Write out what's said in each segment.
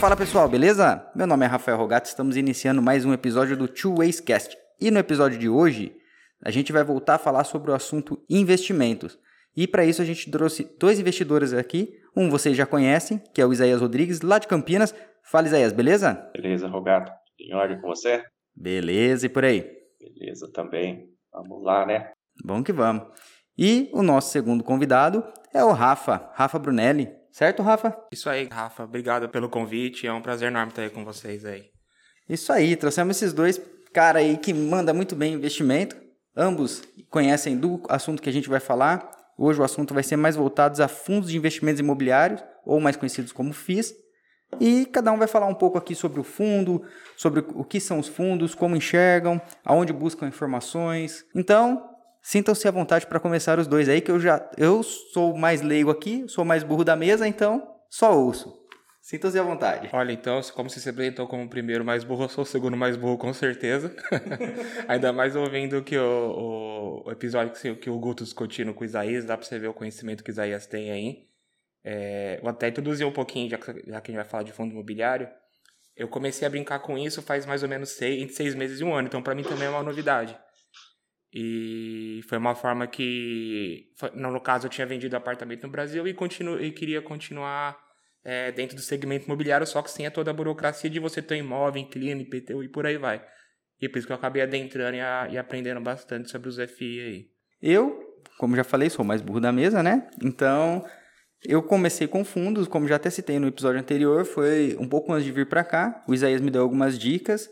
Fala pessoal, beleza? Meu nome é Rafael Rogato, estamos iniciando mais um episódio do Two Ways Cast. E no episódio de hoje, a gente vai voltar a falar sobre o assunto investimentos. E para isso a gente trouxe dois investidores aqui. Um vocês já conhecem, que é o Isaías Rodrigues, lá de Campinas. Fala Isaías, beleza? Beleza, Rogato. Em ordem com você? Beleza, e por aí? Beleza também. Vamos lá, né? Bom que vamos. E o nosso segundo convidado é o Rafa, Rafa Brunelli. Certo, Rafa? Isso aí, Rafa. Obrigado pelo convite. É um prazer enorme estar aí com vocês aí. Isso aí, trouxemos esses dois cara aí que manda muito bem investimento. Ambos conhecem do assunto que a gente vai falar. Hoje o assunto vai ser mais voltado a fundos de investimentos imobiliários, ou mais conhecidos como FIIs. E cada um vai falar um pouco aqui sobre o fundo, sobre o que são os fundos, como enxergam, aonde buscam informações. Então, Sintam-se à vontade para começar os dois aí, que eu já eu sou mais leigo aqui, sou mais burro da mesa, então só ouço. Sintam-se à vontade. Olha, então, como você se apresentou como o primeiro mais burro, eu sou o segundo mais burro, com certeza. Ainda mais ouvindo que o, o, o episódio que, que o Guto discutindo com o Isaías, dá para você ver o conhecimento que o Isaías tem aí. É, vou até introduzir um pouquinho, já que, já que a gente vai falar de fundo imobiliário. Eu comecei a brincar com isso faz mais ou menos seis, entre seis meses e um ano, então para mim também é uma novidade. E foi uma forma que, no caso, eu tinha vendido apartamento no Brasil e, continuo, e queria continuar é, dentro do segmento imobiliário, só que sem toda a burocracia de você ter imóvel, inquilino, IPTU e por aí vai. E por isso que eu acabei adentrando e, a, e aprendendo bastante sobre os FI aí. Eu, como já falei, sou mais burro da mesa, né? Então, eu comecei com fundos, como já até citei no episódio anterior, foi um pouco antes de vir para cá. O Isaías me deu algumas dicas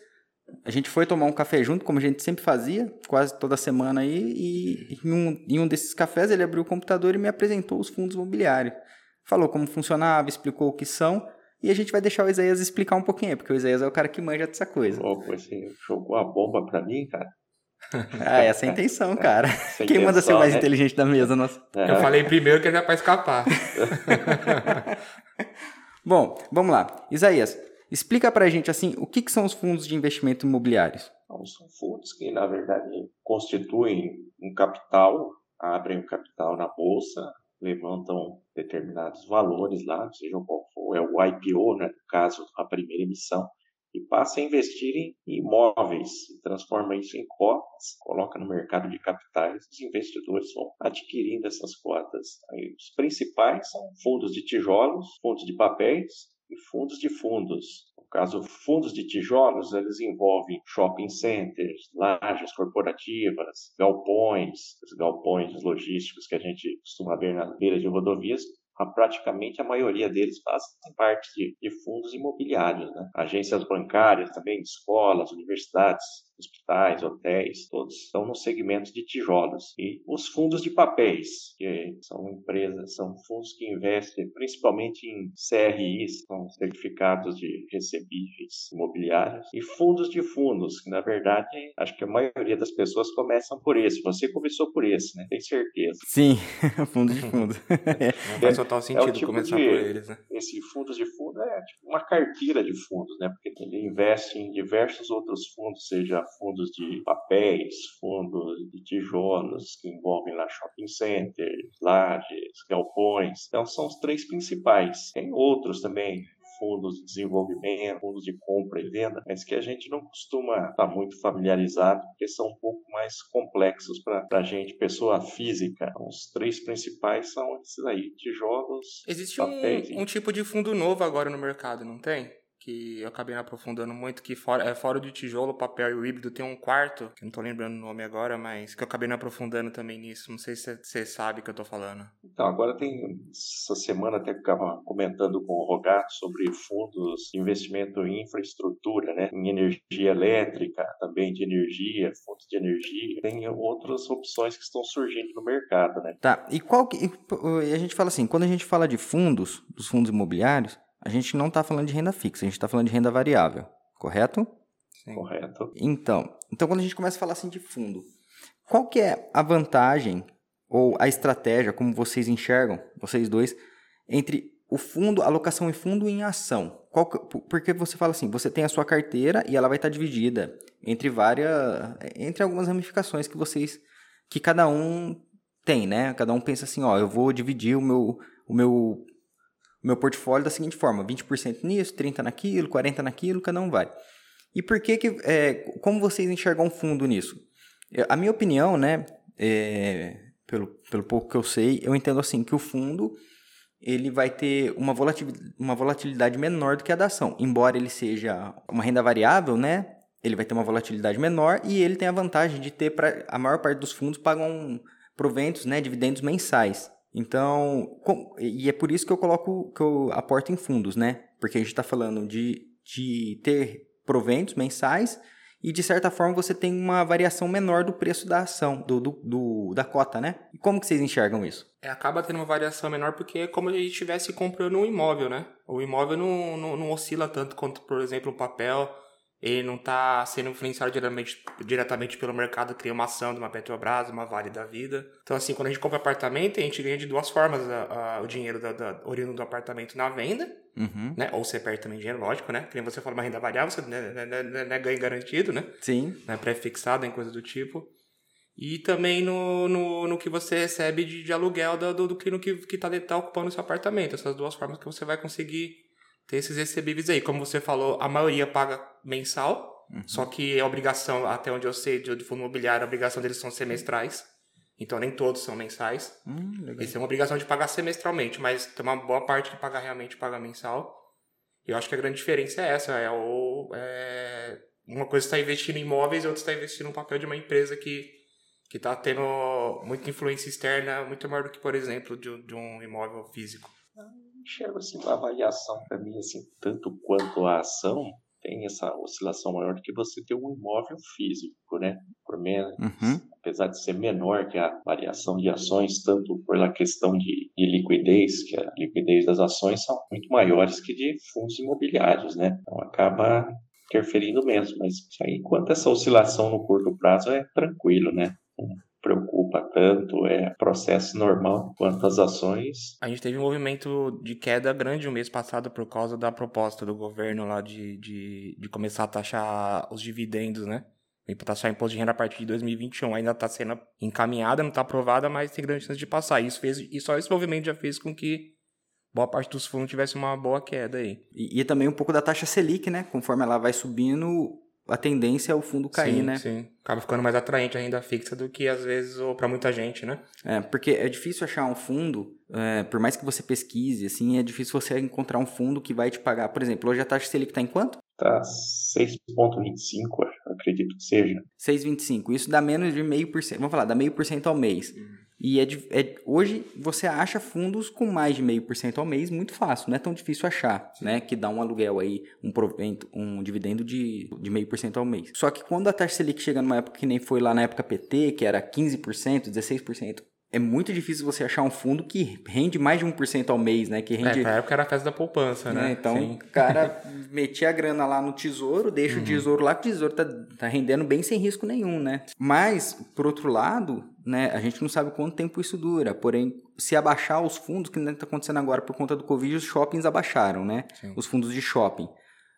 a gente foi tomar um café junto, como a gente sempre fazia, quase toda semana aí, e em um, em um desses cafés ele abriu o computador e me apresentou os fundos imobiliários. Falou como funcionava, explicou o que são, e a gente vai deixar o Isaías explicar um pouquinho, porque o Isaías é o cara que manja dessa coisa. Pô, você jogou a bomba pra mim, cara? Ah, essa é a intenção, cara. Essa Quem intenção, manda ser o mais né? inteligente da mesa, nossa? É. Eu falei primeiro que era pra escapar. Bom, vamos lá. Isaías, Explica para a gente assim, o que, que são os fundos de investimento imobiliários? Então, são fundos que, na verdade, constituem um capital, abrem o um capital na bolsa, levantam determinados valores lá, seja qual for, é o IPO, né, no caso, a primeira emissão, e passa a investir em imóveis, transforma isso em cotas, coloca no mercado de capitais, os investidores vão adquirindo essas cotas. Aí, os principais são fundos de tijolos, fundos de papéis, e fundos de fundos. No caso, fundos de tijolos, eles envolvem shopping centers, lajes corporativas, galpões, os galpões logísticos que a gente costuma ver na beira de rodovias, praticamente a maioria deles fazem parte de, de fundos imobiliários, né? agências bancárias também, escolas, universidades, hospitais, hotéis, todos estão no segmento de tijolos. E os fundos de papéis, que são empresas, são fundos que investem principalmente em CRIs, são certificados de recebíveis imobiliários, e fundos de fundos, que na verdade acho que a maioria das pessoas começam por esse. Você começou por esse, né? Tem certeza. Sim, fundo de fundo. Não faz total sentido é tipo começar de, por eles, né? Esse fundos de fundo é tipo uma carteira de fundos, né? Porque ele investe em diversos outros fundos, seja fundos de papéis, fundos de tijolos, que envolvem lá shopping centers, lajes, galpões. Então, são os três principais. Tem outros também, fundos de desenvolvimento, fundos de compra e venda, mas que a gente não costuma estar muito familiarizado, porque são um pouco mais complexos para a gente, pessoa física. Então, os três principais são esses aí, tijolos, Existe papéis, um, um tipo de fundo novo agora no mercado, não tem? Que eu acabei me aprofundando muito, que fora, é, fora do tijolo, papel e o híbrido tem um quarto, que não tô lembrando o nome agora, mas que eu acabei me aprofundando também nisso. Não sei se você sabe o que eu tô falando. Então, agora tem, essa semana até ficava comentando com o Rogato sobre fundos de investimento em infraestrutura, né? Em energia elétrica, também de energia, fontes de energia. Tem outras opções que estão surgindo no mercado, né? Tá, e qual que... A gente fala assim, quando a gente fala de fundos, dos fundos imobiliários, a gente não está falando de renda fixa, a gente está falando de renda variável, correto? Sim. Correto. Então, então, quando a gente começa a falar assim de fundo, qual que é a vantagem ou a estratégia, como vocês enxergam, vocês dois, entre o fundo, alocação em fundo e em ação? Qual, porque você fala assim, você tem a sua carteira e ela vai estar dividida entre várias, entre algumas ramificações que vocês, que cada um tem, né? Cada um pensa assim, ó, eu vou dividir o meu, o meu meu portfólio da seguinte forma: 20% nisso, 30% naquilo, 40% naquilo, cada um vai. E por que que. É, como vocês enxergam fundo nisso? A minha opinião, né? É, pelo, pelo pouco que eu sei, eu entendo assim que o fundo ele vai ter uma volatilidade, uma volatilidade menor do que a da ação. Embora ele seja uma renda variável, né? Ele vai ter uma volatilidade menor e ele tem a vantagem de ter para a maior parte dos fundos pagam proventos, né, dividendos mensais. Então, com, e é por isso que eu coloco que eu aporto em fundos, né? Porque a gente está falando de, de ter proventos mensais e de certa forma você tem uma variação menor do preço da ação, do, do, do da cota, né? Como que vocês enxergam isso? É, acaba tendo uma variação menor porque é como se a gente estivesse comprando um imóvel, né? O imóvel não, não, não oscila tanto quanto, por exemplo, o papel ele não está sendo influenciado diretamente, diretamente pelo mercado, cria uma ação de uma Petrobras, uma Vale da Vida. Então, assim, quando a gente compra apartamento, a gente ganha de duas formas a, a, o dinheiro da, da, oriundo do apartamento na venda, uhum. né? Ou você perde também dinheiro, lógico, né? Que você fala uma renda variável, você né, né, né, né, né ganho garantido, né? Sim. Né? Pré-fixado, em coisa do tipo. E também no, no, no que você recebe de, de aluguel do, do, do que, que, que tá, tá ocupando o seu apartamento. Essas duas formas que você vai conseguir ter esses recebíveis aí. Como você falou, a maioria paga mensal, uhum. só que é obrigação, até onde eu sei, de, de fundo imobiliário, a obrigação deles são semestrais. Então nem todos são mensais. Hum, Eles têm uma obrigação de pagar semestralmente, mas tem uma boa parte que paga realmente paga mensal. E eu acho que a grande diferença é essa, é, o, é uma coisa está investindo em imóveis e outra está investindo no papel de uma empresa que que está tendo muita influência externa muito maior do que, por exemplo, de, de um imóvel físico enxergo assim, a avaliação para mim, assim, tanto quanto a ação, tem essa oscilação maior do que você ter um imóvel físico, né? Por menos, uhum. apesar de ser menor que a variação de ações, tanto pela questão de, de, liquidez, que a liquidez das ações são muito maiores que de fundos imobiliários, né? Então acaba interferindo mesmo, mas aí quanto essa oscilação no curto prazo é tranquilo, né? Preocupa tanto, é processo normal quanto as ações. A gente teve um movimento de queda grande o mês passado por causa da proposta do governo lá de, de, de começar a taxar os dividendos, né? Vem para taxar imposto de renda a partir de 2021. Ainda está sendo encaminhada, não está aprovada, mas tem grande chance de passar. Isso fez, e só esse movimento já fez com que boa parte dos fundos tivesse uma boa queda aí. E, e também um pouco da taxa Selic, né? Conforme ela vai subindo, a tendência é o fundo cair, sim, né? Sim, acaba ficando mais atraente a renda fixa do que às vezes ou para muita gente, né? É, porque é difícil achar um fundo, é, por mais que você pesquise, assim, é difícil você encontrar um fundo que vai te pagar. Por exemplo, hoje a taxa Selic está em quanto? Tá 6,25, acredito que seja. 6,25. Isso dá menos de meio por cento. Vamos falar, dá meio por cento ao mês. Uhum. E é, é, hoje você acha fundos com mais de meio por cento ao mês muito fácil, não é tão difícil achar, né? Que dá um aluguel aí, um provento, um dividendo de, de meio por cento ao mês. Só que quando a taxa Selic chega numa época que nem foi lá na época PT, que era 15%, 16%, é muito difícil você achar um fundo que rende mais de 1% ao mês, né? Que rende... É, na época era a festa da poupança, né? né? Então, Sim. o cara metia a grana lá no tesouro, deixa uhum. o tesouro lá, que o tesouro tá, tá rendendo bem sem risco nenhum, né? Mas, por outro lado, né, a gente não sabe quanto tempo isso dura. Porém, se abaixar os fundos, que está acontecendo agora por conta do Covid, os shoppings abaixaram, né? Sim. Os fundos de shopping.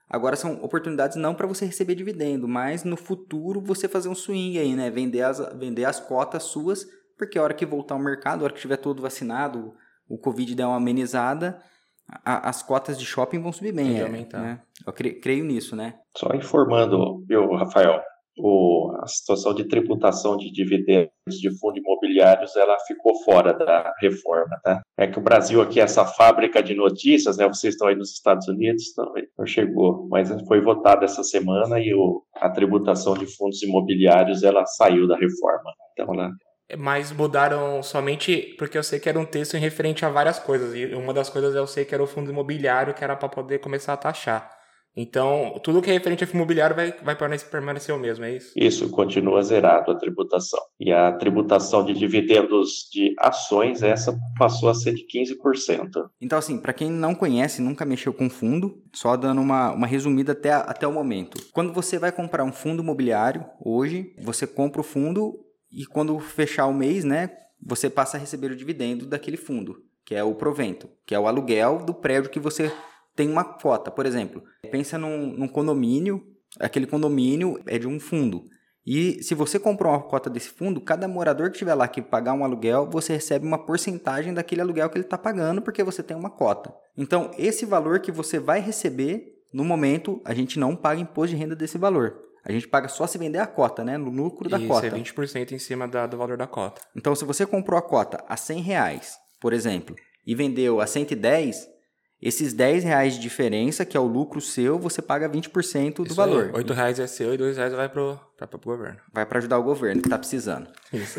Agora são oportunidades não para você receber dividendo, mas no futuro você fazer um swing aí, né? Vender as, vender as cotas suas porque a hora que voltar ao mercado, a hora que estiver todo vacinado, o Covid der uma amenizada, a, as cotas de shopping vão subir bem. É, né? Eu creio, creio, nisso, né? Só informando, viu, Rafael, o, a situação de tributação de dividendos de fundos imobiliários ela ficou fora da reforma, tá? É que o Brasil aqui essa fábrica de notícias, né? Vocês estão aí nos Estados Unidos, também não chegou, mas foi votada essa semana e o, a tributação de fundos imobiliários ela saiu da reforma. Então, ela mas mudaram somente porque eu sei que era um texto em referente a várias coisas. E uma das coisas eu sei que era o fundo imobiliário, que era para poder começar a taxar. Então, tudo que é referente a fundo imobiliário vai, vai permanecer o mesmo, é isso? Isso, continua zerado a tributação. E a tributação de dividendos de ações, essa passou a ser de 15%. Então, assim, para quem não conhece, nunca mexeu com fundo, só dando uma, uma resumida até, até o momento. Quando você vai comprar um fundo imobiliário, hoje, você compra o fundo e quando fechar o mês, né, você passa a receber o dividendo daquele fundo, que é o provento, que é o aluguel do prédio que você tem uma cota. Por exemplo, pensa num, num condomínio, aquele condomínio é de um fundo. E se você comprou uma cota desse fundo, cada morador que estiver lá que pagar um aluguel, você recebe uma porcentagem daquele aluguel que ele está pagando, porque você tem uma cota. Então, esse valor que você vai receber, no momento, a gente não paga imposto de renda desse valor. A gente paga só se vender a cota, né? No lucro da Isso, cota. é 20% em cima da, do valor da cota. Então, se você comprou a cota a 100 reais, por exemplo, e vendeu a 110, esses 10 reais de diferença, que é o lucro seu, você paga 20% do Isso valor. Aí, 8 reais é seu e 2 reais vai pra, pro governo. Vai para ajudar o governo que está precisando. Isso.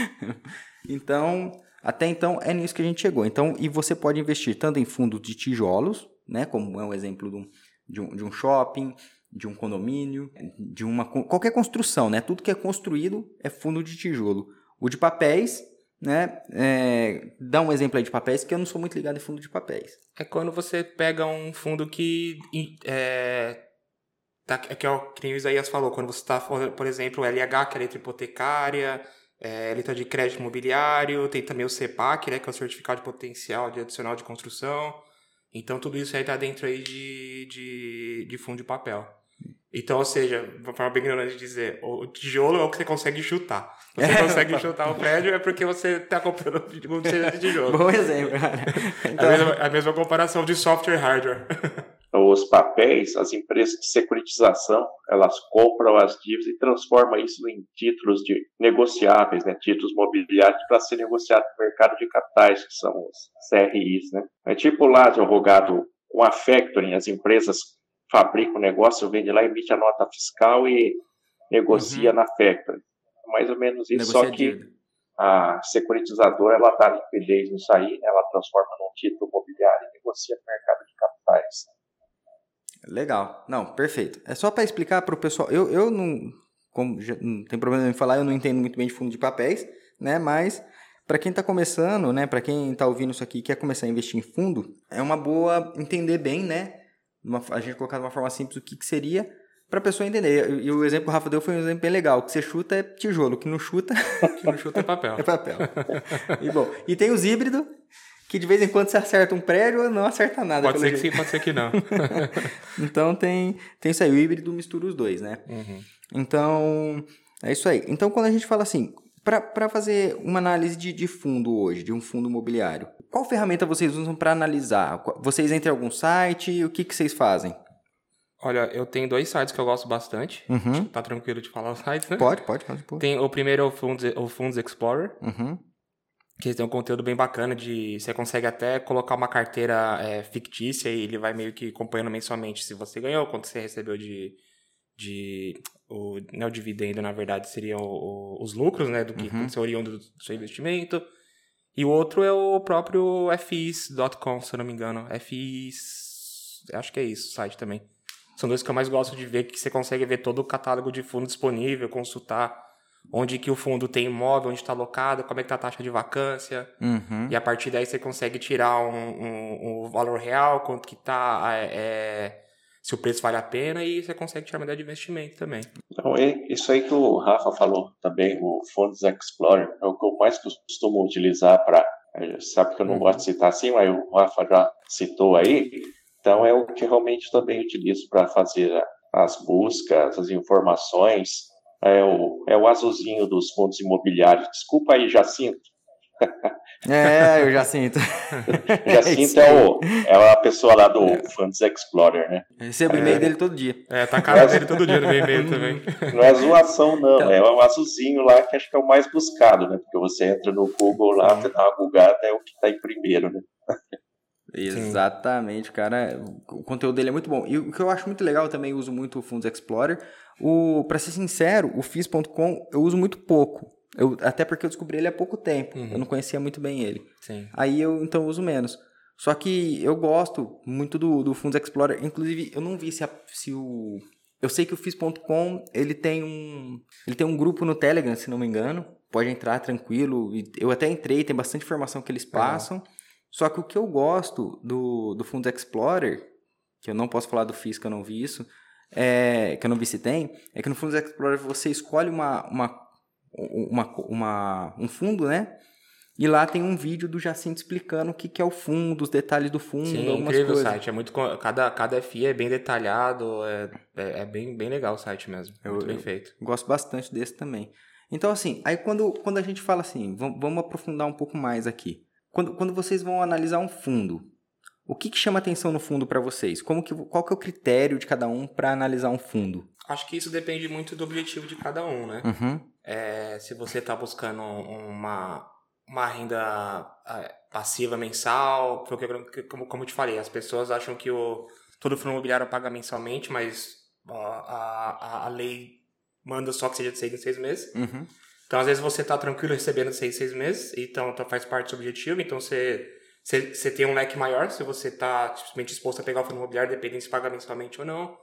então, até então é nisso que a gente chegou. Então, e você pode investir tanto em fundos de tijolos, né, como é um exemplo de um, de um, de um shopping, de um condomínio, de uma qualquer construção, né? Tudo que é construído é fundo de tijolo. O de papéis, né? É, dá um exemplo aí de papéis, que eu não sou muito ligado em fundo de papéis. É quando você pega um fundo que é, tá, que é o que o Isaías falou, quando você está, por exemplo, o LH, que é a letra hipotecária, é, letra de crédito imobiliário, tem também o CEPAC, né, que é o Certificado de Potencial de Adicional de Construção. Então, tudo isso aí está dentro aí de, de, de fundo de papel. Então, ou seja, de forma bem ignorante de dizer, o tijolo é o que você consegue chutar. Você é. consegue chutar o prédio é porque você está comprando um de tijolo. Bom exemplo, cara. Então... A, mesma, a mesma comparação de software e hardware. Os papéis, as empresas de securitização, elas compram as dívidas e transformam isso em títulos de negociáveis, né, títulos mobiliários para ser negociado no mercado de capitais, que são os CRIs. Né? É tipo lá, advogado, com a factoring, as empresas fabrica o negócio, vende lá, emite a nota fiscal e negocia uhum. na factory. Mais ou menos isso, só que a securitizadora ela dá liquidez nisso aí, ela transforma num título imobiliário e negocia no mercado de capitais. Legal. Não, perfeito. É só para explicar para o pessoal. Eu, eu não, como já, não tem problema em falar, eu não entendo muito bem de fundo de papéis, né? Mas para quem está começando, né? Para quem está ouvindo isso aqui e quer começar a investir em fundo, é uma boa entender bem, né? Uma, a gente colocar de uma forma simples o que, que seria para a pessoa entender. E, o exemplo que o Rafa deu foi um exemplo bem legal. O que você chuta é tijolo, o que não chuta... que não chuta é papel. é papel. e, bom, e tem os híbridos, que de vez em quando você acerta um prédio ou não acerta nada. Pode ser jeito. que sim, pode ser que não. então tem, tem isso aí. O híbrido mistura os dois, né? Uhum. Então, é isso aí. Então, quando a gente fala assim, para fazer uma análise de, de fundo hoje, de um fundo imobiliário, qual ferramenta vocês usam para analisar? Vocês entram em algum site? O que, que vocês fazem? Olha, eu tenho dois sites que eu gosto bastante. Uhum. Tá tranquilo de falar os sites, né? Pode, pode, pode. pode. Tem, o primeiro é o Funds, o Funds Explorer. Uhum. Que tem um conteúdo bem bacana de... Você consegue até colocar uma carteira é, fictícia e ele vai meio que acompanhando mensalmente se você ganhou, quanto você recebeu de... de o, não é o dividendo, na verdade, seriam os lucros, né? Do que uhum. aconteceu oriundo do seu investimento. E o outro é o próprio FIS.com, se eu não me engano. FIS. Acho que é isso, o site também. São dois que eu mais gosto de ver, que você consegue ver todo o catálogo de fundo disponível, consultar onde que o fundo tem imóvel, onde está alocado, como é que tá a taxa de vacância. Uhum. E a partir daí você consegue tirar um, um, um valor real, quanto que tá. É, é se o preço vale a pena e você consegue tirar ideia de investimento também. Então, isso aí que o Rafa falou também, o Funds Explorer, é o que eu mais costumo utilizar para. É, sabe que eu não uhum. gosto de citar assim, mas o Rafa já citou aí. Então, é o que realmente também utilizo para fazer as buscas, as informações. É o, é o azulzinho dos fundos imobiliários. Desculpa aí, Jacinto. É, eu já sinto. já sinto é, o, é a pessoa lá do é. Funds Explorer, né? Eu recebo é. e-mail dele todo dia. É, tá cara dele todo dia no meu e-mail também. Não é zoação, não. Então, é um azulzinho lá que acho que é o mais buscado, né? Porque você entra no Google lá, você dá uma bugada, é o que tá em primeiro, né? Exatamente, cara. O conteúdo dele é muito bom. E o que eu acho muito legal, eu também uso muito o Funds Explorer. O, pra ser sincero, o FIS.com eu uso muito pouco. Eu, até porque eu descobri ele há pouco tempo. Uhum. Eu não conhecia muito bem ele. Sim. Aí eu então uso menos. Só que eu gosto muito do, do Fundos Explorer. Inclusive, eu não vi se, a, se o. Eu sei que o FIS.com ele tem um. Ele tem um grupo no Telegram, se não me engano. Pode entrar tranquilo. Eu até entrei, tem bastante informação que eles passam. Uhum. Só que o que eu gosto do, do Fundos Explorer, que eu não posso falar do FIS que eu não vi isso, é, que eu não vi se tem, é que no Fundos Explorer você escolhe uma, uma uma, uma, um fundo, né? E lá tem um vídeo do Jacinto explicando o que, que é o fundo, os detalhes do fundo, Sim, algumas incrível coisas. o site. É muito, cada, cada FI é bem detalhado, é, é, é bem, bem legal o site mesmo. Eu- muito bem eu- feito. Gosto bastante desse também. Então, assim, aí quando, quando a gente fala assim, vamos, vamos aprofundar um pouco mais aqui. Quando, quando vocês vão analisar um fundo, o que, que chama atenção no fundo para vocês? Como que, qual que é o critério de cada um para analisar um fundo? Acho que isso depende muito do objetivo de cada um, né? Uhum. É, se você está buscando uma, uma renda é, passiva mensal, porque, como, como eu te falei, as pessoas acham que o, todo fundo imobiliário paga mensalmente, mas a, a, a lei manda só que seja de seis em seis meses. Uhum. Então, às vezes, você está tranquilo recebendo seis, seis meses, então, então faz parte do seu objetivo, então você, você, você tem um leque maior se você está simplesmente disposto a pegar o fundo imobiliário, dependendo se paga mensalmente ou não.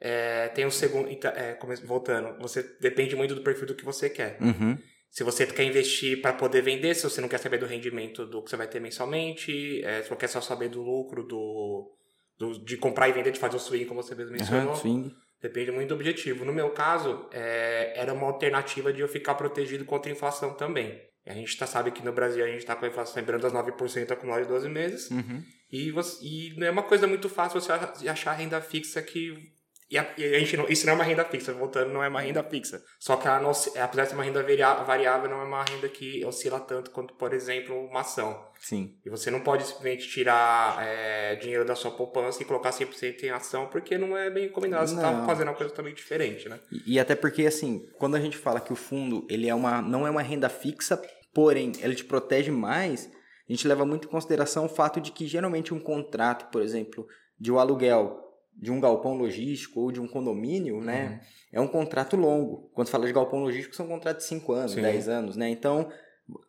É, tem o segundo, então, é, voltando, você depende muito do perfil do que você quer. Uhum. Se você quer investir para poder vender, se você não quer saber do rendimento do que você vai ter mensalmente, é, se você quer só saber do lucro do, do- de comprar e vender, de fazer o swing, como você mesmo mencionou, Uhum. Swing. depende muito do objetivo. No meu caso, é, era uma alternativa de eu ficar protegido contra a inflação também. A gente tá, sabe que no Brasil a gente está com a inflação lembrando das 9% acumulada de 12 meses. Uhum. E, você, e não é uma coisa muito fácil você achar renda fixa que. E a, e a gente não, isso não é uma renda fixa, voltando, não é uma renda fixa. Só que ela não, osci- apesar de ser uma renda variável, não é uma renda que oscila tanto quanto, por exemplo, uma ação. Sim. E você não pode simplesmente tirar é, dinheiro da sua poupança e colocar 100% em ação, porque não é bem combinado. Você está fazendo uma coisa totalmente diferente, né? E, e até porque, assim, quando a gente fala que o fundo ele é uma, não é uma renda fixa, porém, ele te protege mais, a gente leva muito em consideração o fato de que geralmente um contrato, por exemplo, de um aluguel de um galpão logístico ou de um condomínio, né? É um contrato longo. Quando fala de galpão logístico, são contratos de 5 anos, Sim. 10 anos, né? Então,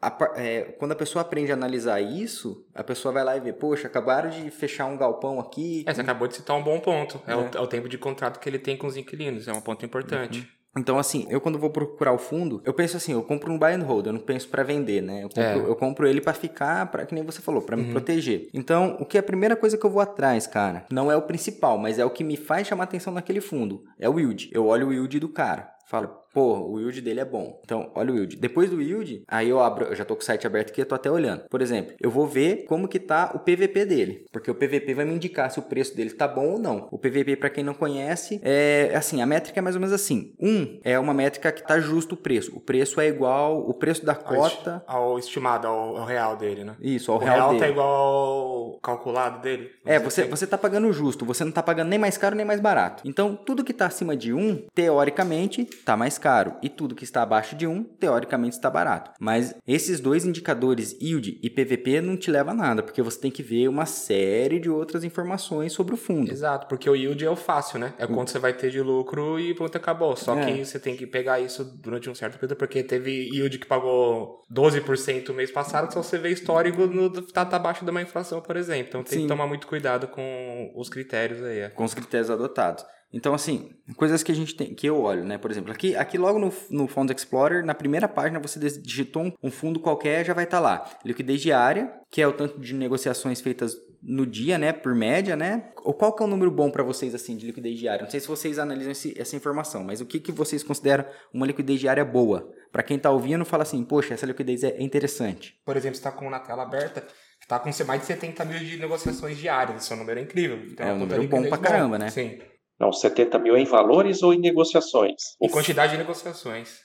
a é, quando a pessoa aprende a analisar isso, a pessoa vai lá e vê, poxa, acabaram de fechar um galpão aqui. É, você acabou de citar um bom ponto. É, É. O, é o tempo de contrato que ele tem com os inquilinos. É um ponto importante. Então, assim, eu quando vou procurar o fundo, eu penso assim, eu compro um buy and hold, eu não penso pra vender, né? Eu compro, É. eu compro ele pra ficar, para que nem você falou, pra me proteger. Então, o que é a primeira coisa que eu vou atrás, cara, não é o principal, mas é o que me faz chamar atenção naquele fundo, é o yield. Eu olho o yield do cara. Falo, pô, o yield dele é bom. Então, olha o yield. Depois do yield, aí eu abro, eu já tô com o site aberto aqui, eu tô até olhando. Por exemplo, eu vou ver como que tá o PVP dele, porque o PVP vai me indicar se o preço dele tá bom ou não. O PVP, pra quem não conhece, é assim, a métrica é mais ou menos assim. Um é uma métrica que tá justo o preço. O preço é igual, o preço da cota, Ao estimado, ao, ao real dele, né? isso, ao o real, real, dele. tá igual ao calculado dele? É, você, assim. você tá pagando justo, você não tá pagando nem mais caro nem mais barato. Então, tudo que tá acima de 1, teoricamente, tá mais caro. E tudo que está abaixo de 1, teoricamente, está barato. Mas esses dois indicadores, yield e PVP, não te levam a nada, porque você tem que ver uma série de outras informações sobre o fundo. Exato, porque o yield é o fácil, né? É quanto você vai ter de lucro e pronto, acabou. Só É. que você tem que pegar isso durante um certo período, porque teve yield que pagou 12% o mês passado, só você vê histórico no, tá, tá abaixo de uma inflação, por exemplo. Então tem Sim. que tomar muito cuidado com os critérios aí. é. com os critérios adotados. Então, assim, coisas que a gente tem, que eu olho, né? Por exemplo, aqui, aqui logo no, no Funds Explorer, na primeira página, você digitou um, um fundo qualquer, já vai estar lá. Liquidez diária, que é o tanto de negociações feitas no dia, né? Por média, né? Ou qual que é o número bom para vocês, assim, de liquidez diária? Não sei se vocês analisam esse- essa informação, mas o que, que vocês consideram uma liquidez diária boa? Para quem tá ouvindo, fala assim, poxa, essa liquidez é interessante. Por exemplo, você está com na tela aberta, está com mais de 70 mil de negociações diárias. Esse é um número incrível. Então, É um número bom pra caramba, né? Sim. Não, 70 mil em valores ou em negociações? E quantidade de negociações.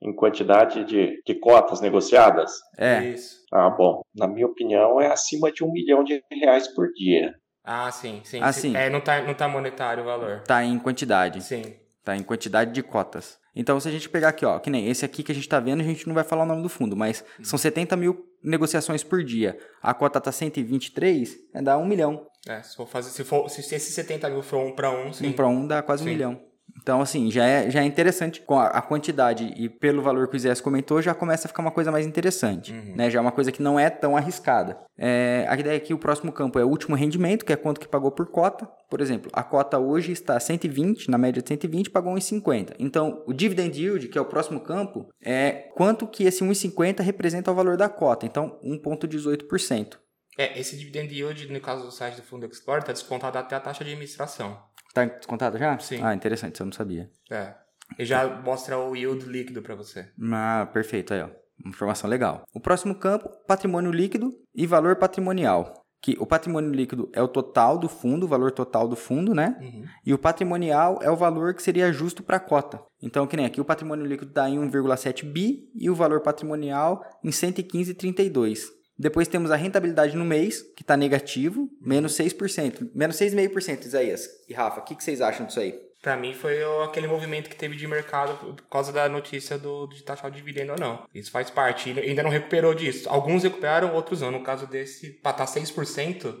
Em quantidade de, de cotas negociadas? É, Isso. Ah, bom. Na minha opinião, é acima de um milhão de reais por dia. Ah, sim, sim. Ah, sim. É, não tá, não tá monetário o valor. tá em quantidade. Sim. tá? Em quantidade de cotas. Então, se a gente pegar aqui, ó, que nem esse aqui que a gente tá vendo, a gente não vai falar o nome do fundo, mas são 70 mil negociações por dia. A cota tá 123, é dar um milhão. É, se for fazer, se for, se esse 70 mil for um para um, sim. Um para um dá quase um Sim. milhão. Então, assim, já é, já é interessante. Com a, quantidade e pelo valor que o Zé comentou, já começa a ficar uma coisa mais interessante. Uhum. Né? Já é uma coisa que não é tão arriscada. É, a ideia aqui, o próximo campo é o último rendimento, que é quanto que pagou por cota. Por exemplo, a cota hoje está 120, na média de 120, pagou 1,50. Então, o dividend yield, que é o próximo campo, é quanto que esse 1,50 representa o valor da cota. Então, 1,18%. É, esse dividend yield, no caso do site do Fundo Explorer, tá descontado até a taxa de administração. Tá descontado já? Sim. Ah, interessante, isso eu não sabia. É. E já mostra o yield líquido para você. Ah, perfeito, aí, ó. Informação legal. O próximo campo, patrimônio líquido e valor patrimonial. Que o patrimônio líquido é o total do fundo, o valor total do fundo, né? Uhum. E o patrimonial é o valor que seria justo para a cota. Então, que nem aqui, o patrimônio líquido está em 1,7 bi e o valor patrimonial em 115,32. Depois temos a rentabilidade no mês, que está negativo, menos 6%. Menos 6,5%, Isaías. E Rafa, o que, que vocês acham disso aí? Pra mim foi aquele movimento que teve de mercado por causa da notícia do, de taxar o dividendo ou não. Isso faz parte. Ainda não recuperou disso. Alguns recuperaram, outros não. No caso desse, pra estar 6%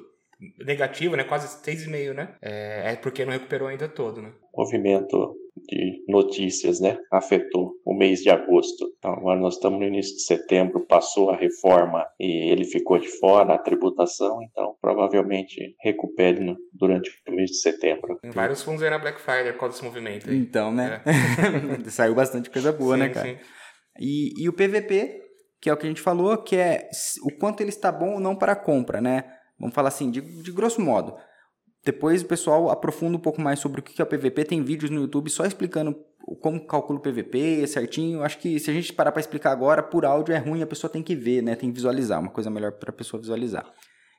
negativo, né? Quase 6,5%, né? É, é porque não recuperou ainda todo, né? movimento de notícias, né, afetou o mês de agosto. Então, agora nós estamos no início de setembro, passou a reforma e ele ficou de fora, a tributação, então provavelmente recupere no- durante o mês de setembro. Tem vários fundos aí na Black Friday por causa desse movimento aí. Então, né? Saiu bastante coisa boa, Sim, né, cara? sim. E, e o PVP, que é o que a gente falou, que é o quanto ele está bom ou não para a compra, né? Vamos falar assim, de, de grosso modo. Depois o pessoal aprofunda um pouco mais sobre o que é o PVP. Tem vídeos no YouTube só explicando como calcula o PVP certinho. Acho que se a gente parar para explicar agora, por áudio é ruim, a pessoa tem que ver, né? Tem que visualizar, uma coisa melhor para a pessoa visualizar.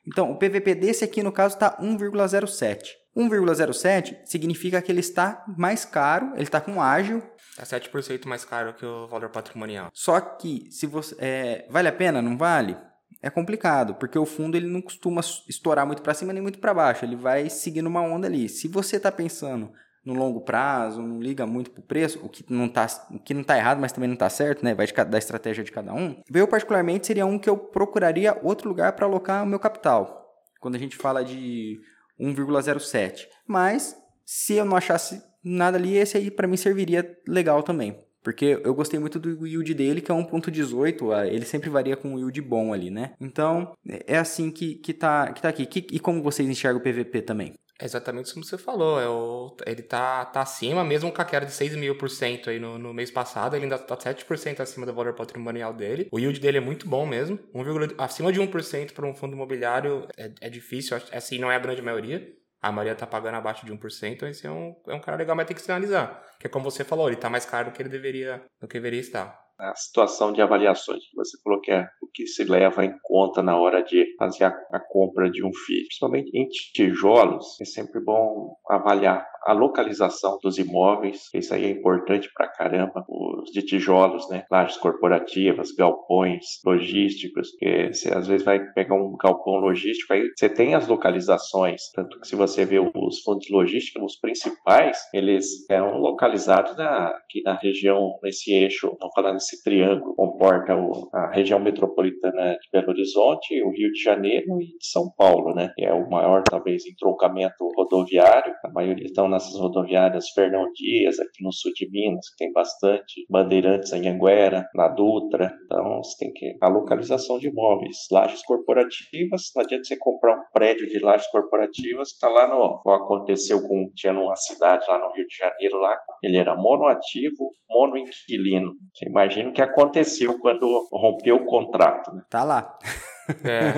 Então, o PVP desse aqui, no caso, está 1,07. 1,07 significa que ele está mais caro, ele está com ágil, Tá 7% mais caro que o valor patrimonial. só que se você é, vale a pena, não vale? É complicado, porque o fundo ele não costuma estourar muito para cima nem muito para baixo, ele vai seguindo uma onda ali. Se você está pensando no longo prazo, não liga muito pro preço, o que não tá, o que não tá errado, mas também não tá certo, né? Vai de da estratégia de cada um. Eu particularmente seria um que eu procuraria outro lugar para alocar o meu capital. Quando a gente fala de 1,07. Mas se eu não achasse nada ali, esse aí para mim serviria legal também. Porque eu gostei muito do yield dele, que é 1.18, ah, ele sempre varia com um yield bom ali, né? Então, é assim que, que, tá, que tá aqui. Que- e como vocês enxergam o PVP também? É exatamente como você falou. É o, ele tá, tá acima, mesmo com a queda de 6 mil por cento aí no, no mês passado, ele ainda tá 7% acima do valor patrimonial dele. O yield dele é muito bom mesmo. 1, acima de 1% para um fundo imobiliário é, é difícil, assim, não é a grande maioria. A maioria tá pagando abaixo de 1%, então esse é um, é um cara legal, mas tem que sinalizar. Porque como você falou, ele tá mais caro do que ele deveria, do que deveria estar. A situação de avaliações que você falou que é o que se leva em conta na hora de fazer a, a compra de um FII. Principalmente em tijolos, é sempre bom avaliar a localização dos imóveis, isso aí é importante pra caramba. Os de tijolos, né? Lajes corporativas, galpões logísticos, que você às vezes vai pegar um galpão logístico, aí você tem as localizações, tanto que se você vê os fundos logísticos, os principais, eles são localizados na, aqui na região, nesse eixo, vamos falar nesse triângulo, comporta o- a região metropolitana de Belo Horizonte, o Rio de Janeiro e de São Paulo, né? Que é o maior, talvez, entroncamento rodoviário. A maioria estão nessas rodoviárias Fernão Dias, aqui no sul de Minas, que tem bastante. Bandeirantes, Anhanguera, na Dutra. Então, você tem que... A localização de imóveis. Lajes corporativas, não adianta você comprar um prédio de lajes corporativas, está lá no... Como aconteceu com... Tinha numa cidade lá no Rio de Janeiro, lá, ele era monoativo, monoinquilino. Você imagina o que aconteceu quando rompeu o contrato, né? Tá lá. É,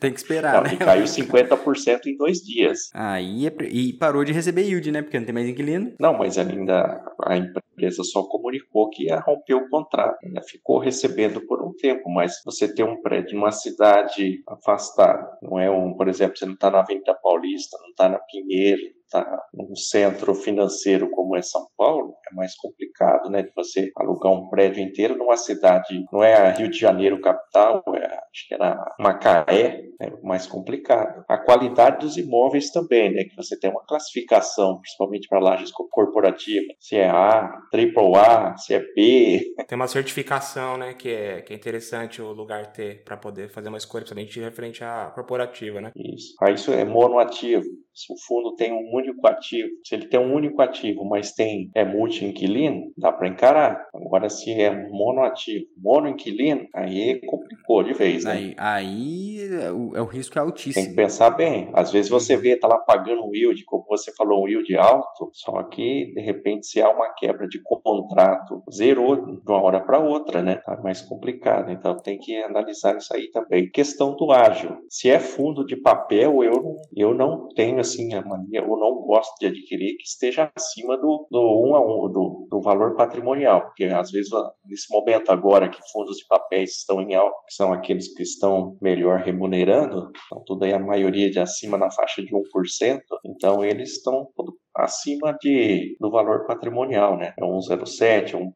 Tem que esperar, Não, né? caiu 50% em dois dias. Aí é e parou de receber yield, né? Porque não tem mais inquilino. Não, mas ainda a empresa só comunicou que ia romper o contrato. Ainda ficou recebendo por um tempo, mas você tem um prédio numa cidade afastada, não é um, por exemplo, você não está na Avenida Paulista, não está na Pinheiro, está num centro financeiro como é São Paulo, é mais complicado, né, de você alugar um prédio inteiro numa cidade, não é a Rio de Janeiro capital, é, acho que era Macaé, é mais complicado. A qualidade dos imóveis também, né, que você tem uma classificação, principalmente para lajes co- corporativas, se é A, triple A, se é B, tem uma certificação, né, que é, que é interessante o lugar ter para poder fazer uma escolha, principalmente referente à corporativa, né? Isso. Aí isso é monoativo. Se o fundo tem um único ativo, se ele tem um único ativo, mas tem é multi-inquilino, dá para encarar. Agora, se é monoativo, monoinquilino, aí complicou de vez, né? Aí, aí o, o, é, o risco é altíssimo. Tem que pensar bem. Às vezes você vê, tá lá pagando um yield, como você falou, um yield alto, só que de repente se há uma quebra de contrato, zerou de uma hora para outra, né? Tá mais complicado. Então tem que analisar isso aí também. Questão do ágil. Se é fundo de papel, eu não, eu não tenho assim a mania, eu não gosto de adquirir que esteja acima do, do um a um, do, do valor patrimonial, porque às vezes nesse momento agora que fundos de papéis estão em alta, que são aqueles que estão melhor remunerando, então tudo aí a maioria de acima na faixa de 1%, então eles estão acima de, do valor patrimonial, né? É 1,07, 1,1,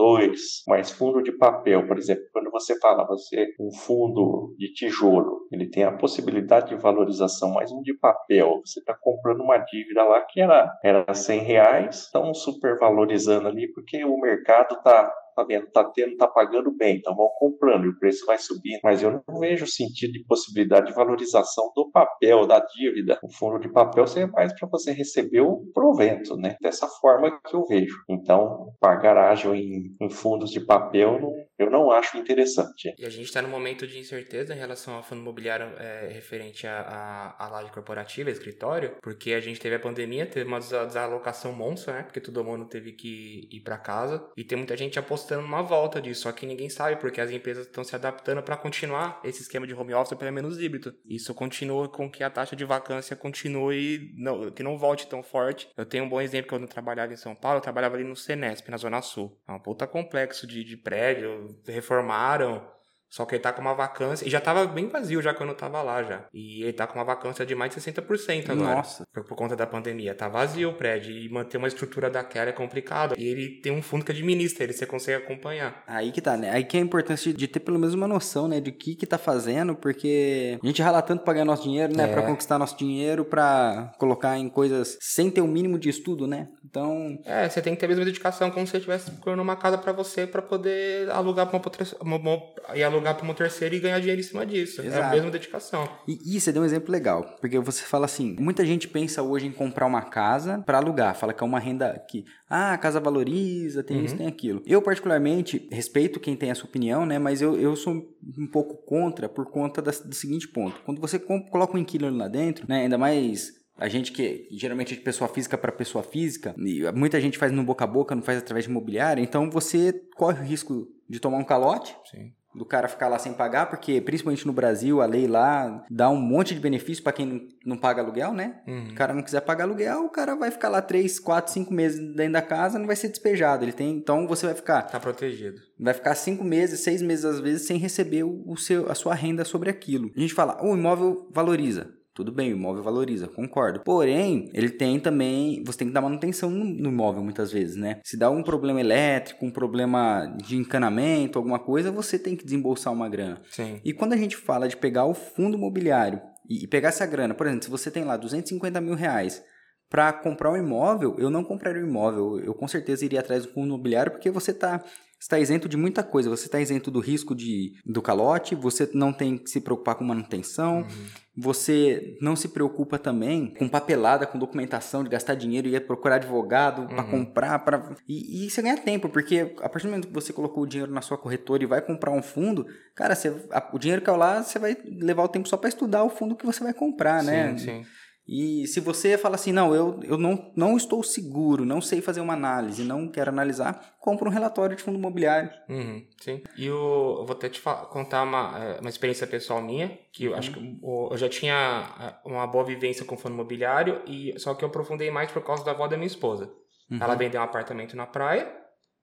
1,2, mas fundo de papel, por exemplo, quando você fala, você um fundo de tijolo, ele tem a possibilidade de valorização, mas um de papel, você está comprando uma dívida lá que era, era 100 reais, estão supervalorizando ali porque o mercado está tá vendo, tá tendo, tá pagando bem, então vão comprando e o preço vai subindo. Mas eu não vejo sentido de possibilidade de valorização do papel, da dívida. O fundo de papel seria mais para você receber o provento, né? Dessa forma que eu vejo. Então, pagar ágil em, em fundos de papel não, eu não acho interessante. E a gente está no momento de incerteza em relação ao fundo imobiliário é, referente à, à, laje corporativa, escritório, porque a gente teve a pandemia, teve uma desalocação monstra, né? Porque todo mundo teve que ir para casa e tem muita gente apostando numa volta disso, só que ninguém sabe porque as empresas estão se adaptando para continuar esse esquema de home office pelo menos híbrido. Isso continua com que a taxa de vacância continue, não, que não volte tão forte. Eu tenho um bom exemplo quando eu trabalhava em São Paulo, eu trabalhava ali no Senesp, na Zona Sul. É um puta complexo de, de prédio, reformaram, só que ele tá com uma vacância. E já tava bem vazio já quando eu tava lá já. E ele tá com uma vacância de mais de 60% agora. Nossa. Por, por, conta da pandemia. Tá vazio o prédio. E manter uma estrutura daquela é complicado. E ele tem um fundo que administra, ele você consegue acompanhar. Aí que tá, né? Aí que é a importância de ter pelo menos uma noção, né? De que que tá fazendo, porque a gente rala tanto pra ganhar nosso dinheiro, né? É. Pra conquistar nosso dinheiro, pra colocar em coisas sem ter o um mínimo de estudo, né? Então. É, você tem que ter a mesma dedicação como se você estivesse procurando uma casa para você para poder alugar pra uma, uma, uma, e alugar alugar para uma terceira e ganhar dinheiro em cima disso. Exato. É a mesma dedicação. E, e você deu um exemplo legal, porque você fala assim, muita gente pensa hoje em comprar uma casa para alugar, fala que é uma renda que, ah, a casa valoriza, tem uhum. isso, tem aquilo. Eu particularmente respeito quem tem essa opinião, né, mas eu, eu sou um pouco contra por conta da, do seguinte ponto. Quando você coloca um inquilino lá dentro, né, ainda mais a gente que geralmente é de pessoa física para pessoa física, muita gente faz no boca a boca, não faz através de imobiliária, então você corre o risco de tomar um calote. Sim do cara ficar lá sem pagar, porque principalmente no Brasil a lei lá dá um monte de benefício para quem não, paga aluguel, né? Uhum. O cara não quiser pagar aluguel, o cara vai ficar lá 3, 4, 5 meses dentro da casa, não vai ser despejado. Ele tem, então você vai ficar tá protegido. Vai ficar 5 meses, 6 meses às vezes sem receber o, o seu a sua renda sobre aquilo. A gente fala, o imóvel valoriza. Tudo bem, o imóvel valoriza, concordo. Porém, ele tem também. Você tem que dar manutenção no, imóvel muitas vezes, né? Se dá um problema elétrico, um problema de encanamento, alguma coisa, você tem que desembolsar uma grana. Sim. E quando a gente fala de pegar o fundo imobiliário e, e pegar essa grana, por exemplo, se você tem lá 250 mil reais para comprar um imóvel, eu não compraria um imóvel. Eu com certeza iria atrás do fundo imobiliário porque você está está isento de muita coisa. Você está isento do risco de, do calote, você não tem que se preocupar com manutenção, uhum. Você não se preocupa também com papelada, com documentação, de gastar dinheiro e ir procurar advogado uhum. para comprar. Pra... E, e você ganha tempo, porque a partir do momento que você colocou o dinheiro na sua corretora e vai comprar um fundo, cara, você, a, o dinheiro que é lá, você vai levar o tempo só para estudar o fundo que você vai comprar, né? sim, né? Sim. E se você fala assim, não, eu, eu não, não estou seguro, não sei fazer uma análise, não quero analisar, compra um relatório de fundo imobiliário. Uhum, sim. E eu, eu vou até te contar uma, é, uma experiência pessoal minha, que eu uhum. acho que eu já tinha é, uma boa vivência com fundo imobiliário, e só que eu aprofundei mais por causa da avó da minha esposa. Uhum. Ela vendeu um apartamento na praia,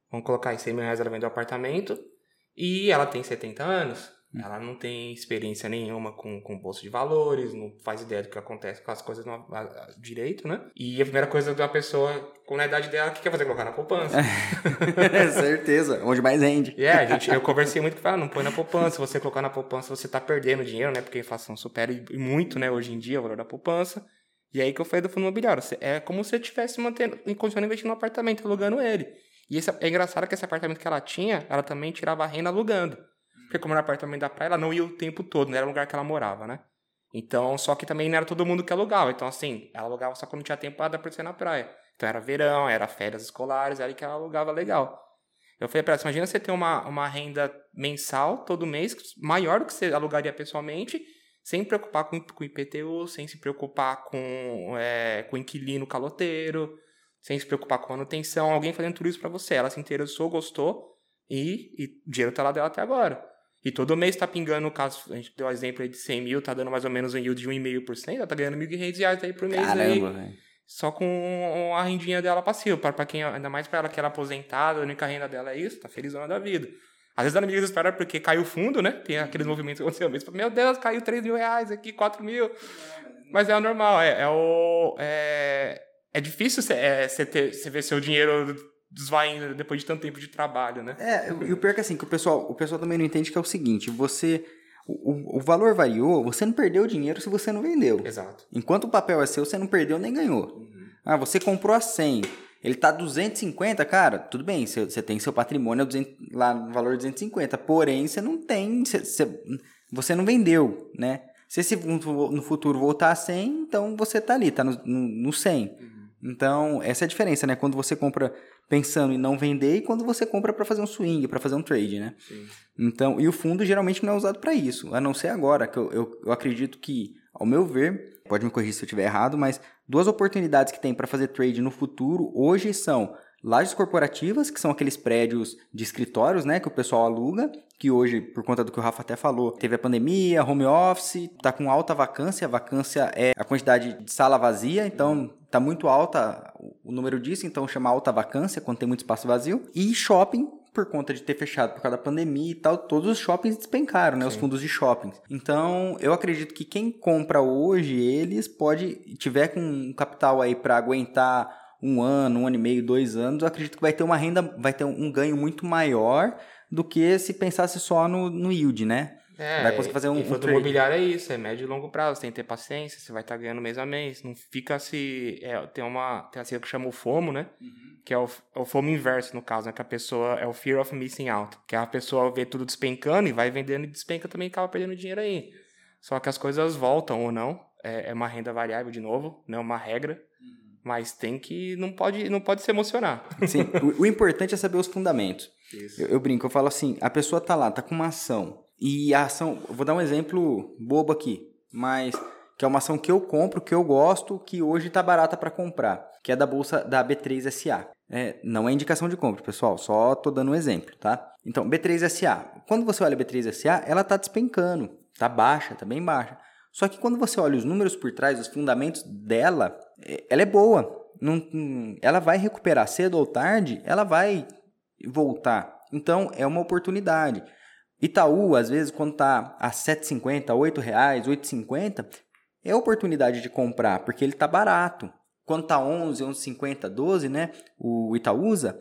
vamos colocar em 100 mil reais ela vendeu um apartamento, e ela tem 70 anos. Ela não tem experiência nenhuma com, com bolsa de valores, não faz ideia do que acontece com as coisas no, a, a, direito, né? E a primeira coisa da pessoa, com a idade dela, o que quer fazer? Colocar na poupança. É, certeza, onde mais rende. É, yeah, gente, eu conversei muito com ela, não põe na poupança. Se você colocar na poupança, você tá perdendo dinheiro, né? Porque a inflação supera muito, né, hoje em dia, o valor da poupança. E aí que eu falei do fundo imobiliário. É como se você estivesse mantendo, continuando investindo no apartamento, alugando ele. E esse, é engraçado que esse apartamento que ela tinha, ela também tirava a renda alugando. Porque como era apartamento da praia, ela não ia o tempo todo, não era o lugar que ela morava, né? Então, só que também não era todo mundo que alugava. Então, assim, ela alugava só quando tinha tempo para ser na praia. Então, era verão, era férias escolares, era que ela alugava legal. Eu falei para ela, imagina você ter uma, uma renda mensal todo mês, maior do que você alugaria pessoalmente, sem preocupar com, com IPTU, sem se preocupar com, é, com inquilino caloteiro, sem se preocupar com manutenção, alguém fazendo tudo isso para você. Ela se interessou, gostou e, e o dinheiro tá lá dela até agora. E todo mês tá pingando, caso a gente deu o exemplo aí de 100 mil, tá dando mais ou menos um yield de 1,5%, ela tá ganhando 1.500 reais aí por mês Caramba, velho. Só com a rendinha dela passiva. Para quem, ainda mais para ela que era aposentada, a única renda dela é isso, tá felizona da vida. Às vezes ela me desespera porque caiu o fundo, né? Tem aqueles movimentos que aconteceu mesmo. Meu Deus, caiu 3 mil reais aqui, 4 mil. Mas é o normal, é, é o. É, é difícil você é, ter, ver seu dinheiro desvaindo depois de tanto tempo de trabalho, né? É, e o pior é que assim, que o pessoal, o pessoal também não entende que é o seguinte, você. O, o valor variou, você não perdeu dinheiro se você não vendeu. Exato. Enquanto o papel é seu, você não perdeu nem ganhou. Uhum. Ah, você comprou a 100, ele tá 250, cara, tudo bem, você, você tem seu patrimônio 200, lá no valor de 250, porém você não tem, você, você, você não vendeu, né? Se esse no futuro voltar a 100, então você tá ali, tá no, no, no 100. Uhum. Então, essa é a diferença, né? Quando você compra pensando em não vender e quando você compra para fazer um swing, para fazer um trade, né? Sim. Então, e o fundo geralmente não é usado para isso, a não ser agora, que eu, eu, eu acredito que, ao meu ver, pode me corrigir se eu estiver errado, mas duas oportunidades que tem para fazer trade no futuro hoje são lajes corporativas, que são aqueles prédios de escritórios, né, que o pessoal aluga, que hoje, por conta do que o Rafa até falou, teve a pandemia, home office, tá com alta vacância, vacância é a quantidade de sala vazia, então tá muito alta o número disso, então chama alta vacância quando tem muito espaço vazio, e shopping, por conta de ter fechado por causa da pandemia e tal, todos os shoppings despencaram, né? Sim. Os fundos de shoppings. Então, eu acredito que quem compra hoje eles pode, tiver com um capital aí para aguentar um ano, um ano e meio, dois anos, eu acredito que vai ter uma renda, vai ter um ganho muito maior do que se pensasse só no, no yield, né? É, vai conseguir fazer um. E fundo um imobiliário é isso, é médio e longo prazo, você tem que ter paciência, você vai estar tá ganhando mês a mês. Não fica se. É, tem uma. Tem assim que chama o FOMO, né? Uhum. Que é o, é o FOMO inverso, no caso, né? Que a pessoa. É o Fear of Missing Out. Que a pessoa vê tudo despencando e vai vendendo e despenca também acaba perdendo dinheiro aí. Só que as coisas voltam ou não. É, é uma renda variável de novo, não é uma regra. Mas tem que. Não pode, não pode se emocionar. Sim, o, o importante é saber os fundamentos. Eu, eu, brinco, eu falo assim: a pessoa tá lá, tá com uma ação. E a ação. Vou dar um exemplo bobo aqui, mas. Que é uma ação que eu compro, que eu gosto, que hoje tá barata para comprar. Que é da bolsa da B3SA. É, não é indicação de compra, pessoal, só tô dando um exemplo, tá? Então, B3SA. Quando você olha a B3SA, ela tá despencando, tá baixa, tá bem baixa. Só que quando você olha os números por trás, os fundamentos dela, é, ela é boa. Não, ela vai recuperar cedo ou tarde, ela vai voltar. Então é uma oportunidade. Itaú, às vezes, quando está a 7,50, 8 reais, 8,50, é oportunidade de comprar, porque ele está barato. Quando está 11, 11,50, 12, né? O Itaúsa,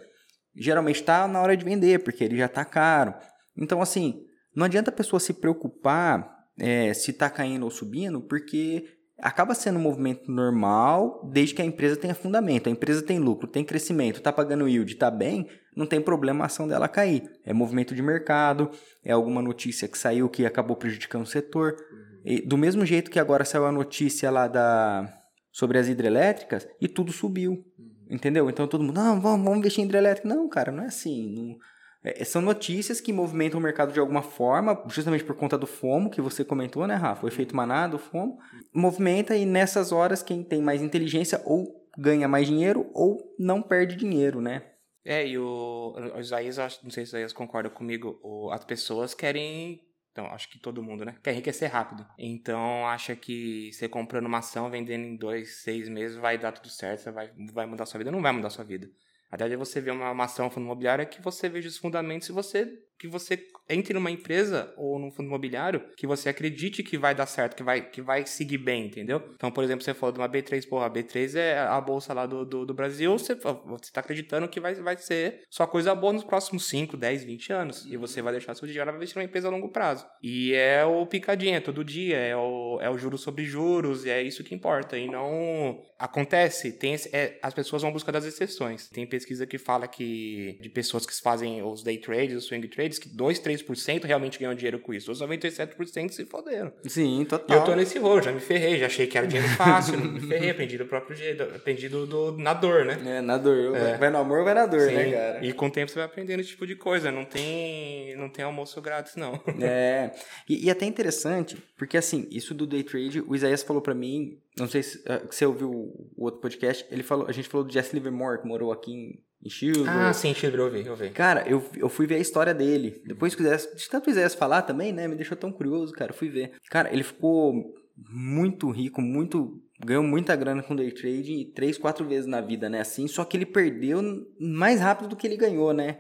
geralmente está na hora de vender, porque ele já está caro. Então, assim, não adianta a pessoa se preocupar é, se está caindo ou subindo, porque acaba sendo um movimento normal desde que a empresa tenha fundamento. A empresa tem lucro, tem crescimento, está pagando yield, está bem, não tem problema a ação dela cair. É movimento de mercado, é alguma notícia que saiu que acabou prejudicando o setor. E, do mesmo jeito que agora saiu a notícia lá da sobre as hidrelétricas e tudo subiu. Entendeu? Então todo mundo, não, vamos, vamos investir em hidrelétrica. Não, cara, não é assim. Não, é, são notícias que movimentam o mercado de alguma forma, justamente por conta do FOMO, que você comentou, né, Rafa? O efeito manada, o FOMO. Movimenta e nessas horas quem tem mais inteligência ou ganha mais dinheiro ou não perde dinheiro, né? É, e o, o Isaías, não sei se o Isaías concorda comigo, o, as pessoas querem então, acho que todo mundo, né? Quer enriquecer rápido. Então, acha que você comprando uma ação, vendendo em dois, seis meses, vai dar tudo certo, você vai, vai mudar sua vida. Não vai mudar sua vida. Até você ver uma, uma ação fundo imobiliário é que você veja os fundamentos e você que você entre numa empresa ou num fundo imobiliário que você acredite que vai dar certo, que vai, que vai seguir bem, entendeu? Então, por exemplo, você falou de uma B3, porra, a B3 é a bolsa lá do, do, do Brasil, você, você tá acreditando que vai, vai ser só coisa boa nos próximos 5, 10, 20 anos. E você vai deixar seu dinheiro investir numa empresa a longo prazo. E é o picadinha todo dia, é o, é o juros sobre juros, e é isso que importa. E não acontece, tem é, as pessoas vão buscar das exceções. Tem pesquisa que fala que de pessoas que fazem os day trades, os swing trades, que 2, 3% realmente ganham dinheiro com isso. Os 97% se foderam. Sim, E total. eu tô nesse rolo, já me ferrei, já achei que era dinheiro fácil, me ferrei, aprendi do próprio jeito, aprendi do, do- na dor, né? É, na dor. Vai no amor, vai na dor, né, Sim, cara? E com o tempo você vai aprendendo esse tipo de coisa. Não tem, não tem almoço grátis, não. É, e, e até interessante, porque assim, isso do day trade, o Isaías falou pra mim, não sei se eh, você ouviu o, o outro podcast, ele falou, a gente falou do Jesse Livermore, que morou aqui em, Chilvers. Ah, sim, Chile, eu vi, eu vi. Cara, eu, eu fui ver a história dele. Depois que quisesse, de tanto quisesse falar também, né? Me deixou tão curioso, cara. Eu fui ver. Cara, ele ficou muito rico, muito. Ganhou muita grana com day trade três, quatro vezes na vida, né? Assim, só que ele perdeu mais rápido do que ele ganhou, né?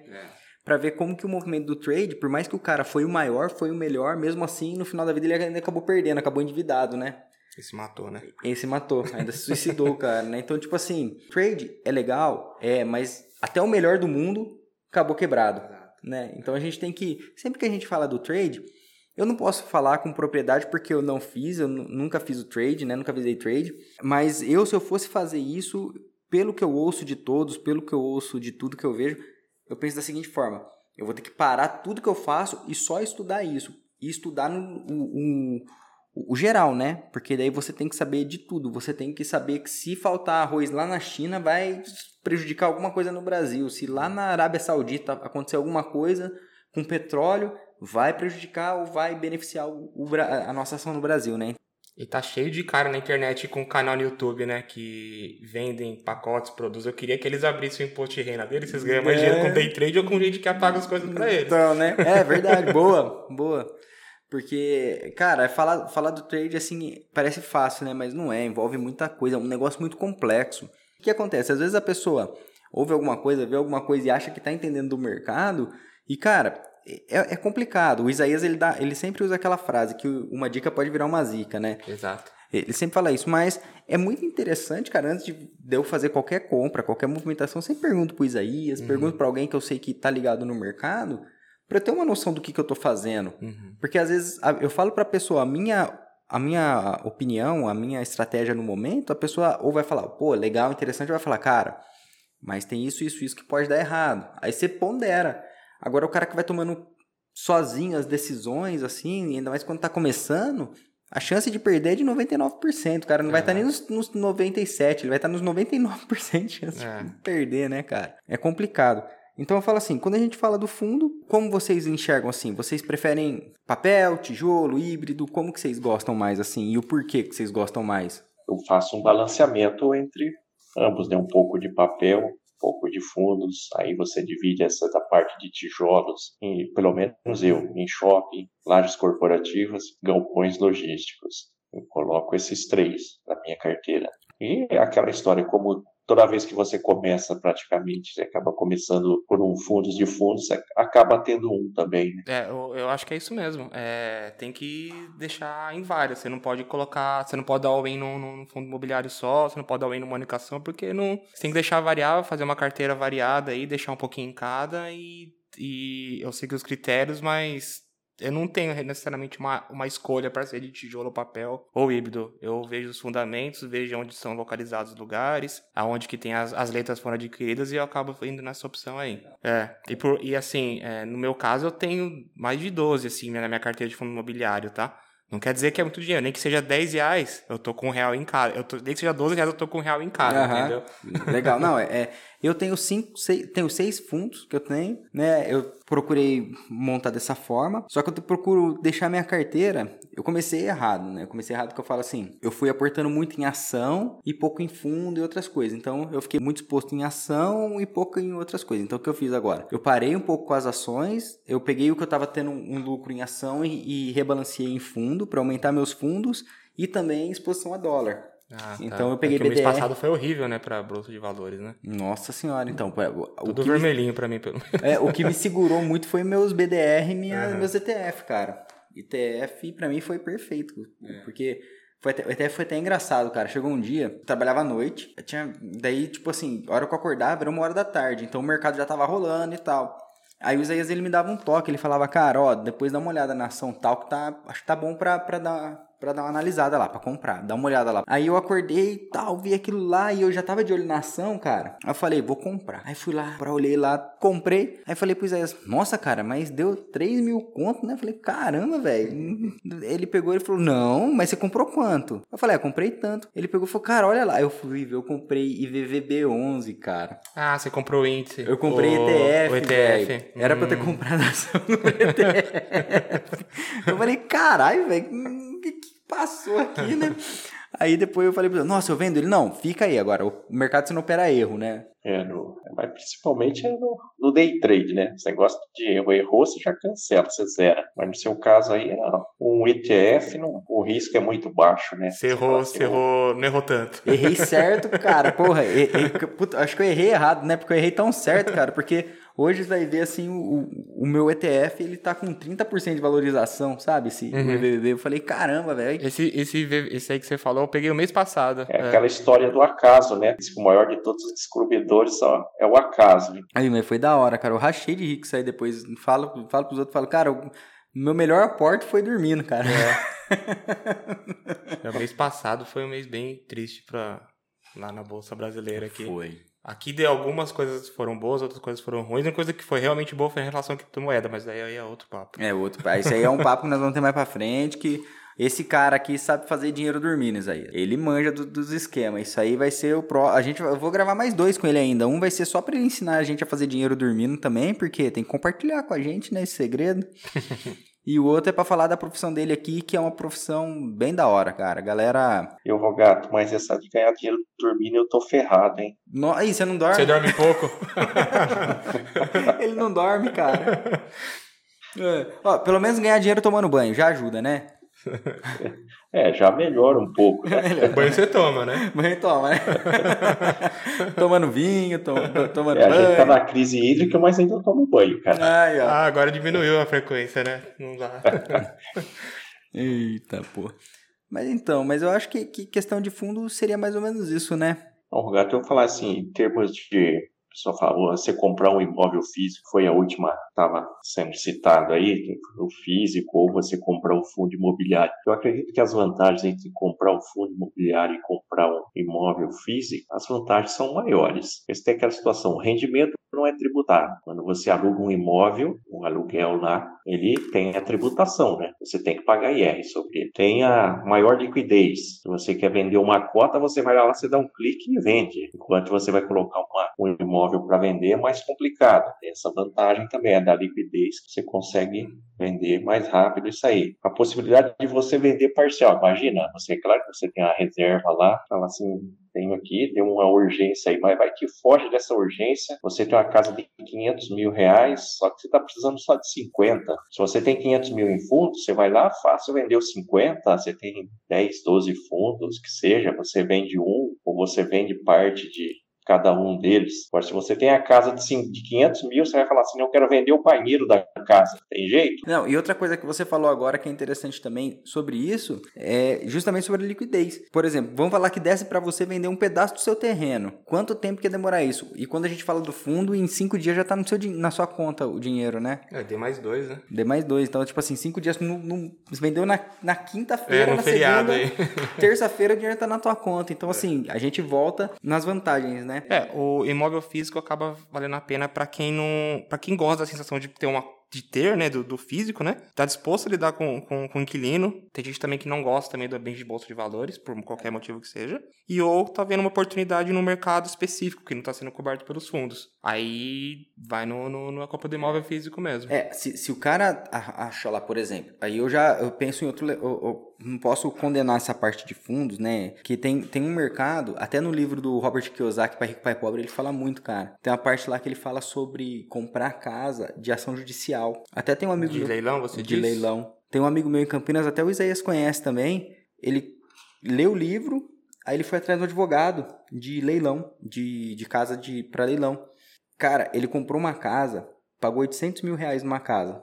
Pra ver como que o movimento do trade, por mais que o cara foi o maior, foi o melhor, mesmo assim, no final da vida ele ainda acabou perdendo, acabou endividado, né? Esse matou, né? Esse matou, ainda se suicidou, cara, né? Então, tipo assim, trade é legal, é, mas até o melhor do mundo acabou quebrado, né? Então a gente tem que, sempre que a gente fala do trade, eu não posso falar com propriedade porque eu não fiz, eu nu- nunca fiz o trade, né? Nunca visei trade, mas eu, se eu fosse fazer isso, pelo que eu ouço de todos, pelo que eu ouço de tudo que eu vejo, eu penso da seguinte forma: eu vou ter que parar tudo que eu faço e só estudar isso. E estudar no, o, o, o geral, né? Porque daí você tem que saber de tudo. Você tem que saber que se faltar arroz lá na China, vai prejudicar alguma coisa no Brasil. Se lá na Arábia Saudita acontecer alguma coisa com petróleo, vai prejudicar ou vai beneficiar o, o a nossa ação no Brasil, né? E tá cheio de cara na internet com canal no YouTube, né? Que vendem pacotes, produzem. Eu queria que eles abrissem o imposto de renda deles. Vocês ganham mais É. dinheiro com day trade ou com gente que apaga as coisas pra eles. Então, né? É verdade, boa, boa. Porque, cara, falar, falar do trade assim parece fácil, né? Mas não é, envolve muita coisa, é um negócio muito complexo. O que acontece? Às vezes a pessoa ouve alguma coisa, vê alguma coisa e acha que tá entendendo do mercado, e, cara, é, é complicado. O Isaías ele, dá, ele sempre usa aquela frase que uma dica pode virar uma zica, né? Exato. Ele sempre fala isso, mas é muito interessante, cara, antes de eu fazer qualquer compra, qualquer movimentação, sempre pergunto pro Isaías, pergunto pra alguém que eu sei que tá ligado no mercado, pra eu ter uma noção do que, que eu tô fazendo. Uhum. Porque às vezes eu falo pra pessoa, a minha, a minha opinião, a minha estratégia no momento, a pessoa ou vai falar, pô, legal, interessante, ou vai falar, cara, mas tem isso, isso, isso que pode dar errado. Aí você pondera. Agora o cara que vai tomando sozinho as decisões, assim, ainda mais quando tá começando, a chance de perder é de 99%. O cara não vai estar nem nos, nos 97%, ele vai estar nos 99% de chance É. de perder, né, cara? É complicado. Então eu falo assim, quando a gente fala do fundo, como vocês enxergam assim? Vocês preferem papel, tijolo, híbrido? Como que vocês gostam mais assim? E o porquê que vocês gostam mais? eu faço um balanceamento entre ambos, né? Um pouco de papel, um pouco de fundos, aí você divide essa da parte de tijolos, em, pelo menos eu, em shopping, lajes corporativas, galpões logísticos. Eu coloco esses três na minha carteira. E é aquela história, como toda vez que você começa praticamente, você acaba começando por um fundos de fundos, você acaba tendo um também, né? É, eu, eu acho que é isso mesmo. É, tem que deixar em várias. Você não pode colocar. Você não pode dar all-in num, num fundo imobiliário só, você não pode dar all-in numa unicação, porque não. Você tem que deixar variável, fazer uma carteira variada aí, deixar um pouquinho em cada e, e eu sigo os critérios, mas. Eu não tenho necessariamente uma, uma escolha para ser de tijolo, papel ou híbrido. Eu vejo os fundamentos, vejo onde são localizados os lugares, aonde que tem as, as letras foram adquiridas e eu acabo indo nessa opção aí. É, e, por, e assim, é, no meu caso eu tenho mais de 12, assim, na minha carteira de fundo imobiliário, tá? Não quer dizer que é muito dinheiro, nem que seja 10 reais, eu tô com um real em cada. Eu tô, nem que seja 12 reais, eu tô com um real em cada, Aham. entendeu? Legal, não, é, é- eu tenho cinco, seis, tenho seis fundos que eu tenho, né? Eu procurei montar dessa forma, só que eu procuro deixar minha carteira. Eu comecei errado, né? Eu comecei errado porque eu falo assim, eu fui aportando muito em ação e pouco em fundo e outras coisas. Então eu fiquei muito exposto em ação e pouco em outras coisas. Então o que eu fiz agora? Eu parei um pouco com as ações, eu peguei o que eu tava tendo um lucro em ação e, e rebalanceei em fundo para aumentar meus fundos e também exposição a dólar. Ah, Então eu É peguei que o mês passado foi horrível, né, pra Bolsa de Valores, né? Nossa senhora, então, pô, o, Tudo que me, vermelhinho pra mim, pelo é, o que me segurou muito foi meus BDR e minha, Aham. meus ETF, cara. ETF pra mim foi perfeito, porque foi até, o ETF foi até engraçado, cara. Chegou um dia, trabalhava à noite, tinha, daí, tipo assim, a hora que eu acordava era uma hora da tarde, então o mercado já tava rolando e tal. Aí o Isaías ele me dava um toque, ele falava, cara, ó, depois dá uma olhada na ação tal que tá, acho que tá bom pra, pra dar pra dar uma analisada lá, pra comprar, dar uma olhada lá. Aí eu acordei e tal, vi aquilo lá e eu já tava de olho na ação, cara. Aí eu falei, vou comprar. Aí fui lá, pra olhei lá, comprei. Aí falei pro Isaías, nossa, cara, mas deu 3 mil conto, né? Eu falei, caramba, velho. Ele pegou e falou, não, mas você comprou quanto? Eu falei, ah, comprei tanto. Ele pegou e falou, cara, olha lá. Eu fui ver, eu comprei IVVB11, cara. Ah, você comprou o índice. Eu comprei o, ETF, o ETF. Era hum. pra eu ter comprado ação no ETF. eu falei, caralho, velho, que, que passou aqui, né? Aí depois eu falei pra ele, nossa, eu vendo ele. Não, fica aí agora. O mercado você não opera erro, né? É, no, mas principalmente é no, no day trade, né? Você gosta de erro. Errou, você já cancela, você zera. Mas no seu caso aí, um ETF, não, o risco é muito baixo, né? Você errou, você errou, não errou tanto. Errei certo, cara. Porra, errei, puta, acho que eu errei errado, né? Porque eu errei tão certo, cara. Porque Hoje você vai ver assim, o, o meu ETF, ele tá com 30% de valorização, sabe? Esse uhum. VVV. Eu falei, caramba, velho. Esse, esse, esse aí que você falou, eu peguei o mês passado. É, é. aquela história do acaso, né? O maior de todos os descobridores ó, é o acaso. Né? Aí, mas foi da hora, cara. Eu rachei de rico isso aí depois. Falo, falo pros outros, falo, cara, o meu melhor aporte foi dormindo, cara. É. o mês passado foi um mês bem triste pra, lá na Bolsa Brasileira aqui. Foi. Aqui de algumas coisas foram boas, outras coisas foram ruins. Uma coisa que foi realmente boa foi em relação à criptomoeda, mas daí aí é outro papo. É outro papo. Isso aí é um papo que nós vamos ter mais pra frente, que esse cara aqui sabe fazer dinheiro dormindo, isso aí. Ele manja do, dos esquemas. Isso aí vai ser o pro. A gente, eu vou gravar mais dois com ele ainda. Um vai ser só para ele ensinar a gente a fazer dinheiro dormindo também, porque tem que compartilhar com a gente, né, esse segredo. E o outro é para falar da profissão dele aqui, que é uma profissão bem da hora, cara. Galera. Eu vou gato, mas essa de ganhar dinheiro dormindo eu tô ferrado, hein? No... Aí, você não dorme? Você dorme pouco? Ele não dorme, cara. É. Ó, pelo menos ganhar dinheiro tomando banho já ajuda, né? É, já melhora um pouco. Né? banho você toma, né? Banho toma, né? tomando vinho, tom, tomando é, banho. A gente tá na crise hídrica, mas ainda toma banho, cara. Ai, ah, agora diminuiu a frequência, né? Não dá. Eita, pô. Mas então, mas eu acho que, que questão de fundo seria mais ou menos isso, né? Bom, Rogato, eu vou falar assim, em termos de só falou, você comprar um imóvel físico, foi a última, estava sendo citado aí, o físico, ou você comprar um fundo imobiliário. Eu acredito que as vantagens entre comprar um fundo imobiliário e comprar um imóvel físico, as vantagens são maiores. Você tem aquela situação, o rendimento não é tributado. Quando você aluga um imóvel, um aluguel lá, ele tem a tributação, né? Você tem que pagar IR sobre ele. Tem a maior liquidez. Se você quer vender uma cota, você vai lá, você dá um clique e vende. Enquanto você vai colocar uma, um imóvel para vender, é mais complicado. Tem essa vantagem também, é da liquidez, que você consegue vender mais rápido isso aí. A possibilidade de você vender parcial. Imagina, você, claro que você tem a reserva lá, fala assim, tenho aqui, tem uma urgência aí, mas vai que foge dessa urgência. Você tem uma casa de 500 mil reais, só que você está precisando só de 50. Se você tem 500 mil em fundos, você vai lá, fácil, vendeu 50, você tem 10, 12 fundos, que seja, você vende um, ou você vende parte de cada um deles. Agora, se você tem a casa de, de 500 mil, você vai falar assim, eu quero vender o banheiro da casa. Tem jeito? Não, e outra coisa que você falou agora que é interessante também sobre isso, é justamente sobre a liquidez. Por exemplo, vamos falar que desce para você vender um pedaço do seu terreno. Quanto tempo que demorar isso? E quando a gente fala do fundo, em cinco dias já tá no seu, na sua conta o dinheiro, né? É, dê mais dois, né? Dê mais dois. Então, tipo assim, cinco dias, no, vendeu na, na quinta-feira, é, na feriado segunda, terça-feira o dinheiro tá na tua conta. Então, assim, a gente volta nas vantagens, né? Né? É, o imóvel físico acaba valendo a pena para quem não, para quem gosta da sensação de ter uma de ter, né, do, do, físico, né? Tá disposto a lidar com, com, com o inquilino. Tem gente também que não gosta também do ambiente de bolsa de valores, por qualquer motivo que seja. E ou tá vendo uma oportunidade no mercado específico, que não tá sendo coberto pelos fundos. Aí vai no, no, na Copa do Imóvel Físico mesmo. É, se, se o cara acha lá, por exemplo, aí eu já eu penso em outro... Eu, eu não posso condenar essa parte de fundos, né? Que tem, tem um mercado, até no livro do Robert Kiyosaki, Pai Rico, Pai Pobre, ele fala muito, cara. Tem uma parte lá que ele fala sobre comprar casa de ação judicial. Até tem um amigo De meu, leilão, você De diz? leilão. Tem um amigo meu em Campinas, até o Isaías conhece também. Ele leu o livro, aí ele foi atrás do advogado de leilão, de, de casa de para leilão. Cara, ele comprou uma casa, pagou 800 mil reais numa casa.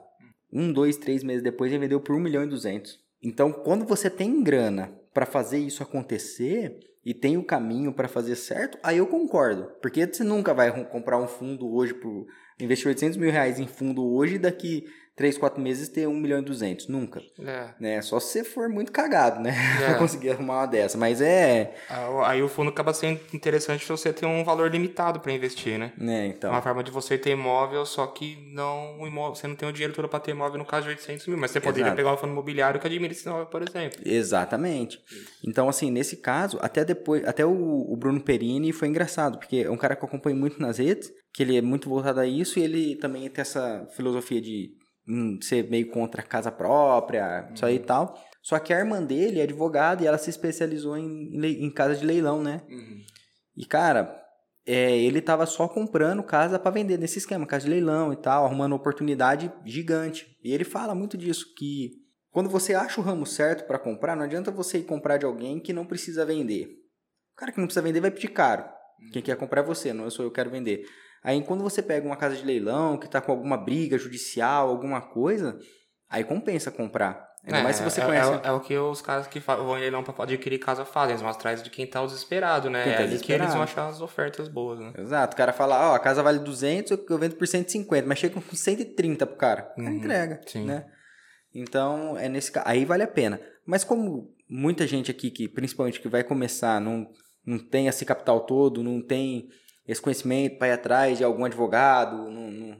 Um, dois, três meses depois ele vendeu por 1 milhão e 200. Então, quando você tem grana para fazer isso acontecer e tem o caminho para fazer certo, aí eu concordo. Porque você nunca vai comprar um fundo hoje por investir 800 mil reais em fundo hoje e daqui 3, 4 meses ter 1 milhão e 200. Nunca. É. Né? Só se você for muito cagado, né? É. pra conseguir arrumar uma dessa. Mas é. Aí o fundo acaba sendo interessante se você ter um valor limitado para investir, né? Né, então. Uma forma de você ter imóvel, só que não o imóvel, você não tem o dinheiro todo para ter imóvel no caso de 800 mil, mas você poderia Exato. pegar um fundo imobiliário que admira esse imóvel, por exemplo. Exatamente. Então, assim, nesse caso, até depois, até o, o Bruno Perini foi engraçado, porque é um cara que eu acompanho muito nas redes, que ele é muito voltado a isso, e ele também tem essa filosofia de hum, ser meio contra a casa própria, isso aí e tal. Só que a irmã dele é advogada e ela se especializou em, em, casa de leilão, né? E, cara, é, ele tava só comprando casa para vender nesse esquema, casa de leilão e tal, arrumando uma oportunidade gigante. E ele fala muito disso, que quando você acha o ramo certo para comprar, não adianta você ir comprar de alguém que não precisa vender. O cara que não precisa vender vai pedir caro. Quem quer comprar é você, não sou eu que quero vender. Aí quando você pega uma casa de leilão que tá com alguma briga judicial, alguma coisa, aí compensa comprar. Ainda mais se você é, conhece. É, é o que os caras que vão em leilão pra adquirir casa fazem, eles vão atrás de quem tá desesperado, né? Quem tá é ali que eles vão achar as ofertas boas, né? Exato, o cara fala, ó, a casa vale 200, eu- vendo por 150, mas chega com 130 pro cara. Uhum, entrega, sim. né? Então, é nesse aí vale a pena. Mas como muita gente aqui que principalmente que vai começar, não não tem esse capital todo, não tem esse conhecimento para ir atrás de algum advogado, não, não,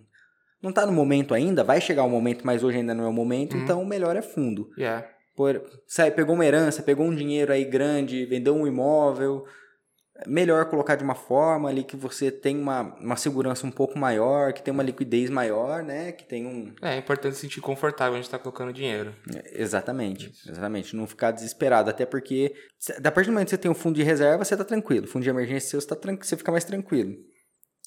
não tá no momento ainda, vai chegar o momento, mas hoje ainda não é o momento, Uhum. então o melhor é fundo. Yeah. Por, sai, pegou uma herança, pegou um dinheiro aí grande, vendeu um imóvel. É Melhor colocar de uma forma ali que você tem uma, uma segurança um pouco maior, que tem uma liquidez maior, né? Que tem um. É, é importante se sentir confortável onde tá colocando dinheiro. Exatamente, exatamente. Não ficar desesperado. Até porque, da partir do momento que você tem um fundo de reserva, você tá tranquilo. Fundo de emergência seu, você, tá tranquilo, você fica mais tranquilo.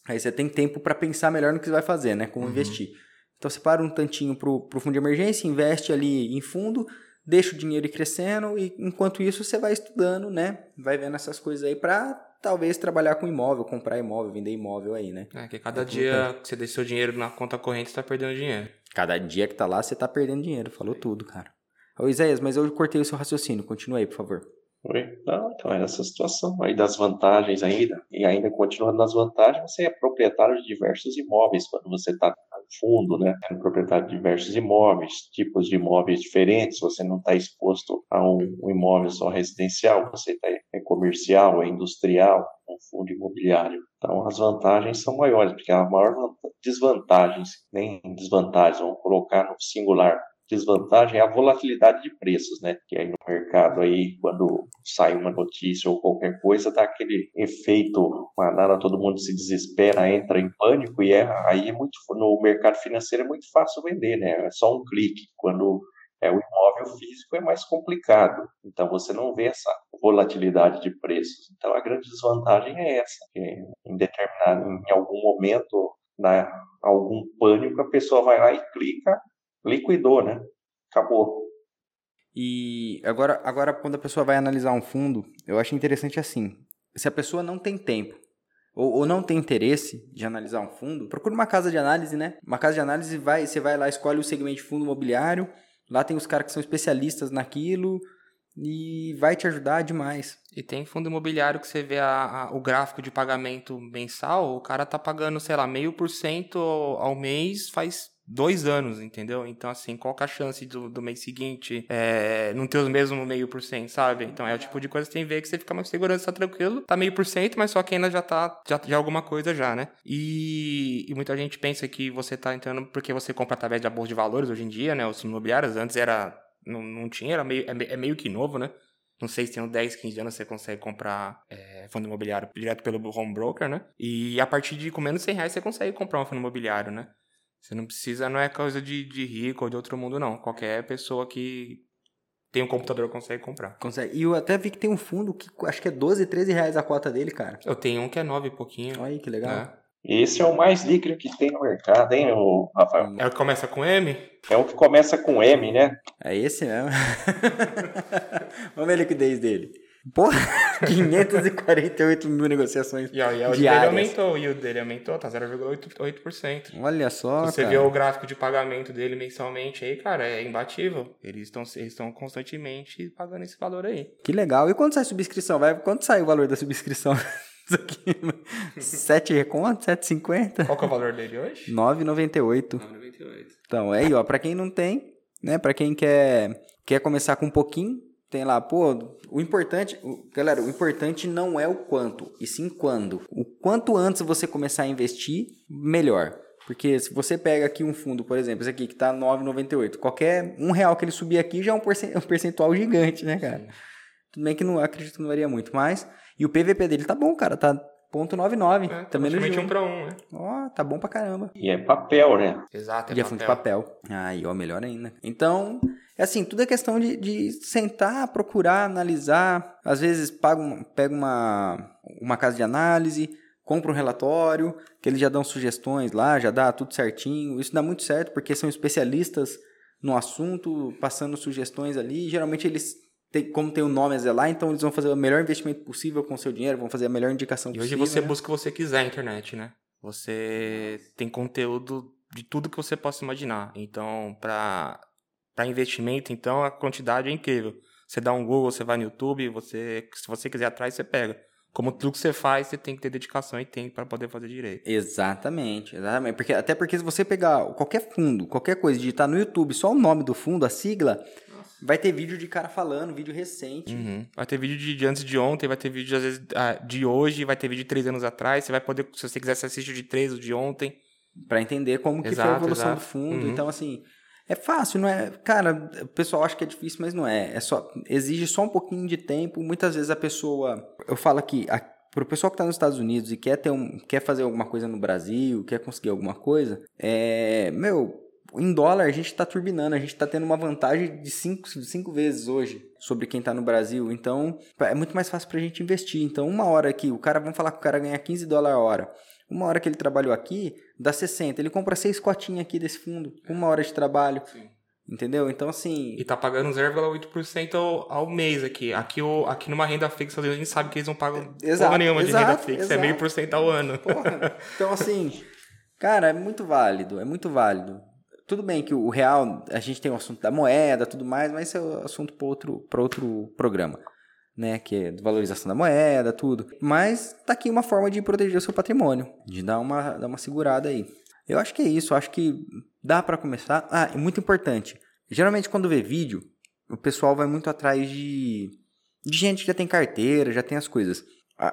Aí você tem tempo para pensar melhor no que você vai fazer, né? Como investir. Então você para um tantinho pro, pro fundo de emergência, investe ali em fundo, deixa o dinheiro ir crescendo e enquanto isso você vai estudando, né? Vai vendo essas coisas aí pra talvez trabalhar com imóvel, comprar imóvel, vender imóvel aí, né? É, que cada É dia que você deixa seu dinheiro na conta corrente, você tá perdendo dinheiro. Cada dia que tá lá, você tá perdendo dinheiro. Falou tudo, cara. Ô Isaías, mas eu cortei o seu raciocínio. Continua aí, por favor. Oi? Não, então é essa situação aí das vantagens ainda, e ainda continuando nas vantagens, você é proprietário de diversos imóveis quando você está fundo, né? É proprietário de diversos imóveis, tipos de imóveis diferentes, você não está exposto a um, um imóvel só residencial, você tá, é comercial, é industrial, um fundo imobiliário. Então as vantagens são maiores, porque a maior vanta- desvantagens, nem desvantagens, vamos colocar no singular, desvantagem é a volatilidade de preços, né? Que aí no mercado aí, quando sai uma notícia ou qualquer coisa, dá aquele efeito manada, todo mundo se desespera, entra em pânico e é, aí é muito no mercado financeiro é muito fácil vender, né? É só um clique. Quando é o imóvel físico é mais complicado. Então você não vê essa volatilidade de preços. Então a grande desvantagem é essa, que em determinado em algum momento, na algum pânico, a pessoa vai lá e clica liquidou, né? Acabou. E agora, agora quando a pessoa vai analisar um fundo, eu acho interessante assim. Se a pessoa não tem tempo ou, ou não tem interesse de analisar um fundo, procura uma casa de análise, né? Uma casa de análise, vai, você vai lá, escolhe o segmento de fundo imobiliário, lá tem os caras que são especialistas naquilo e vai te ajudar demais. E tem fundo imobiliário que você vê a- a- o gráfico de pagamento mensal, o cara tá pagando, sei lá, meio por cento ao mês faz dois anos, entendeu? Então, assim, qual que é a chance do, do mês seguinte é, não ter os mesmos meio por cento, sabe? Então, é o tipo de coisa que tem que ver que você fica mais segurança, tá tranquilo, tá meio por cento, mas só que ainda já tá, já, já é alguma coisa já, né? E, e muita gente pensa que você tá entrando porque você compra através da bolsa de valores hoje em dia, né? Os imobiliários, antes era, não, não tinha, era meio, é, é meio que novo, né? Não sei se tem uns 10, 15 anos você consegue comprar é, fundo imobiliário direto pelo home broker, né? E a partir de com menos de 100 reais você consegue comprar um fundo imobiliário, né? Você não precisa, não é coisa de, de rico ou de outro mundo, não. Qualquer pessoa que tem um computador consegue comprar. Consegue. E eu até vi que tem um fundo que acho que é 12, 13 reais a cota dele, cara. Eu tenho um que é 9 e pouquinho. Olha aí que legal. né? Esse é o mais líquido que tem no mercado, hein, ô, Rafael? É o que começa com M? É o que começa com M, né? É esse mesmo. Vamos ver a liquidez dele. Porra, 548 mil negociações E, ó, e o dele diárias. aumentou, o yield dele aumentou, tá 0,8%. Olha só, Se você cara. vê o gráfico de pagamento dele mensalmente aí, cara, é imbatível. Eles estão eles estão constantemente pagando esse valor aí. Que legal. E quando sai a subscrição? Vai, quando sai o valor da subscrição? Isso aqui. 7 conto, 7,50? Qual que é o valor dele hoje? 9,98. 9,98. Então, é aí, ó, pra quem não tem, né, pra quem quer, quer começar com um pouquinho, tem lá, pô, o importante, galera, o importante não é o quanto, e sim quando. O quanto antes você começar a investir, melhor. Porque se você pega aqui um fundo, por exemplo, esse aqui que tá 9,98, qualquer um real que ele subir aqui já é um percen- percentual gigante, né, cara? Tudo bem que não acredito que não varia muito, mas e o PVP dele tá bom, cara, tá ponto .99, É, também no G1. um pra um, né? Ó, tá bom pra caramba. E é papel, né? Exato, E é fundo de papel. Aí, ó, melhor ainda. Então, é assim, tudo é questão de, de sentar, procurar, analisar. Às vezes paga um- pega uma, uma casa de análise, compra um relatório, que eles já dão sugestões lá, já dá tudo certinho. Isso dá muito certo, porque são especialistas no assunto, passando sugestões ali. Geralmente eles, têm, como tem o nome a zelar, então eles vão fazer o melhor investimento possível com o seu dinheiro, vão fazer a melhor indicação E hoje possível. você né? busca o que você quiser na internet, né? Você tem conteúdo de tudo que você possa imaginar. Então, para para investimento, então a quantidade é incrível. Você dá um Google, você vai no YouTube, você se você quiser atrás, você pega. Como tudo que você faz, você tem que ter dedicação e tempo para poder fazer direito. Exatamente, exatamente. Porque, até porque se você pegar qualquer fundo, qualquer coisa, digitar no YouTube só o nome do fundo, a sigla, vai ter vídeo de cara falando, vídeo recente. Uhum. Vai ter vídeo de, de antes de ontem, vai ter vídeo às vezes ah, de hoje, vai ter vídeo de três anos atrás. Você vai poder, se você quiser, você assiste o de três, o de ontem. Pra entender como que foi a Exato, evolução exato. do fundo. Uhum. Então, assim, é fácil, não é? Cara, o pessoal acha que é difícil, mas não é. É só. Exige só um pouquinho de tempo. Muitas vezes a pessoa. Eu falo aqui, a, pro pessoal que tá nos Estados Unidos e quer ter um. quer fazer alguma coisa no Brasil, quer conseguir alguma coisa, é. Meu. Em dólar, a gente tá turbinando, a gente tá tendo uma vantagem de cinco, vezes hoje sobre quem tá no Brasil. Então, é muito mais fácil pra gente investir. Então, uma hora aqui, o cara, vamos falar que o cara ganha 15 dólares a hora. Uma hora que ele trabalhou aqui, dá 60. Ele compra seis cotinhas aqui desse fundo. Uma hora de trabalho. Entendeu? Então, assim. E tá pagando 0,8% ao, ao mês aqui. Aqui, o, aqui numa renda fixa, a gente sabe que eles não pagam Exato, porra nenhuma de renda exato, fixa. exato. É meio por cento ao ano. Porra. Então, assim. Cara, é muito válido. É muito válido. Tudo bem que o real, a gente tem o assunto da moeda tudo mais, mas isso é o assunto para outro, pra outro programa. Né, que é valorização da moeda, tudo. Mas tá aqui uma forma de proteger o seu patrimônio, de dar uma, dar uma segurada aí. Eu acho que é isso, acho que dá para começar. Ah, é muito importante. Geralmente quando vê vídeo, o pessoal vai muito atrás de, de gente que já tem carteira, já tem as coisas.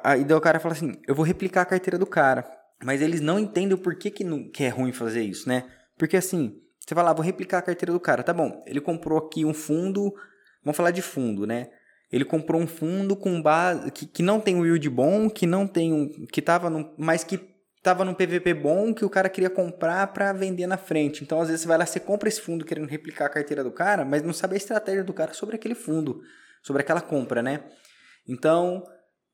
Aí daí o cara fala assim, eu vou replicar a carteira do cara. Mas eles não entendem o porquê que, não, que é ruim fazer isso, né? Porque assim, você vai lá, vou replicar a carteira do cara. Tá bom, ele comprou aqui um fundo, vamos falar de fundo, né? Ele comprou um fundo com base que, que não tem um yield bom, que não tem um que tava no, mas que tava num PVP bom que o cara queria comprar para vender na frente. Então, às vezes você vai lá, você compra esse fundo querendo replicar a carteira do cara, mas não sabe a estratégia do cara sobre aquele fundo, sobre aquela compra, né? Então,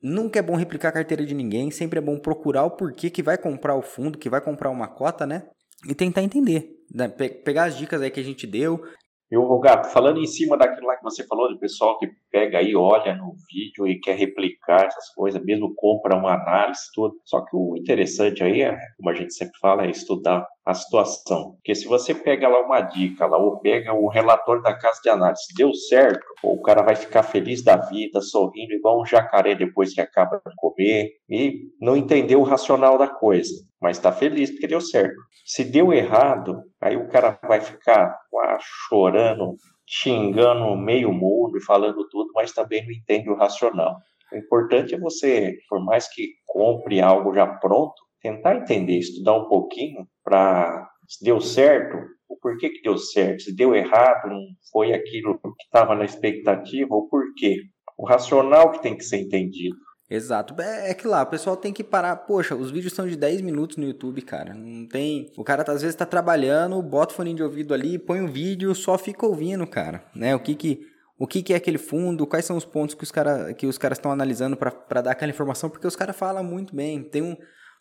nunca é bom replicar a carteira de ninguém, sempre é bom procurar o porquê que vai comprar o fundo, que vai comprar uma cota, né? E tentar entender, né? Pe- pegar as dicas aí que a gente deu, E o Gato, falando em cima daquilo lá que você falou, do pessoal que pega aí, olha no vídeo e quer replicar essas coisas, mesmo compra uma análise, tudo. Só que o interessante aí, é, como a gente sempre fala, é estudar a situação. Porque se você pega lá uma dica, lá, ou pega o relatório da casa de análise, deu certo, o cara vai ficar feliz da vida, sorrindo igual um jacaré depois que acaba de comer, e não entendeu o racional da coisa, mas está feliz porque deu certo. Se deu errado, aí o cara vai ficar lá, chorando, xingando meio mundo e falando tudo, mas também não entende o racional. O importante é você, por mais que compre algo já pronto, tentar entender, estudar um pouquinho para se deu certo, o porquê que deu certo, se deu errado, não foi aquilo que estava na expectativa, o porquê. O racional que tem que ser entendido. Exato. É, é que lá, o pessoal tem que parar. Poxa, os vídeos são de 10 minutos no YouTube, cara. Não tem. O cara tá, às vezes tá trabalhando, bota o fone de ouvido ali, põe o vídeo, só fica ouvindo, cara. Né? O que que. O que, que é aquele fundo? Quais são os pontos que os, cara, que os caras estão analisando para dar aquela informação? Porque os caras falam muito bem. Tem um,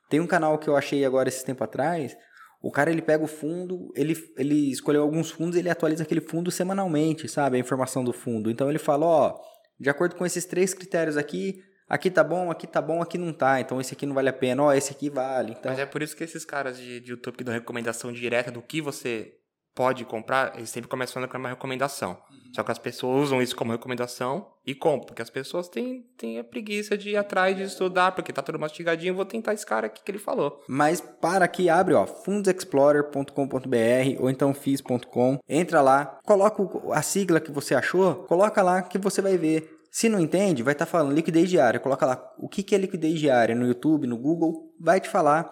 tem um canal que eu achei agora esse tempo atrás. O cara ele pega o fundo, ele, ele escolheu alguns fundos, ele atualiza aquele fundo semanalmente, sabe? A informação do fundo. Então ele fala, ó, de acordo com esses três critérios aqui, aqui tá bom, aqui tá bom, aqui não tá. Então esse aqui não vale a pena, ó, esse aqui vale. Então, Mas é por isso que esses caras de, de YouTube que dão recomendação direta do que você pode comprar, eles sempre começam que é uma recomendação. Uhum. Só que as pessoas usam isso como recomendação e compram, porque as pessoas têm, têm a preguiça de ir atrás de estudar, porque tá tudo mastigadinho, vou tentar esse cara aqui que ele falou. Mas para aqui, abre, ó, fundsexplorer.com.br ou então fis.com, entra lá, coloca a sigla que você achou, coloca lá que você vai ver. Se não entende, vai estar tá falando liquidez diária. Coloca lá o que, que é liquidez diária no YouTube, no Google, vai te falar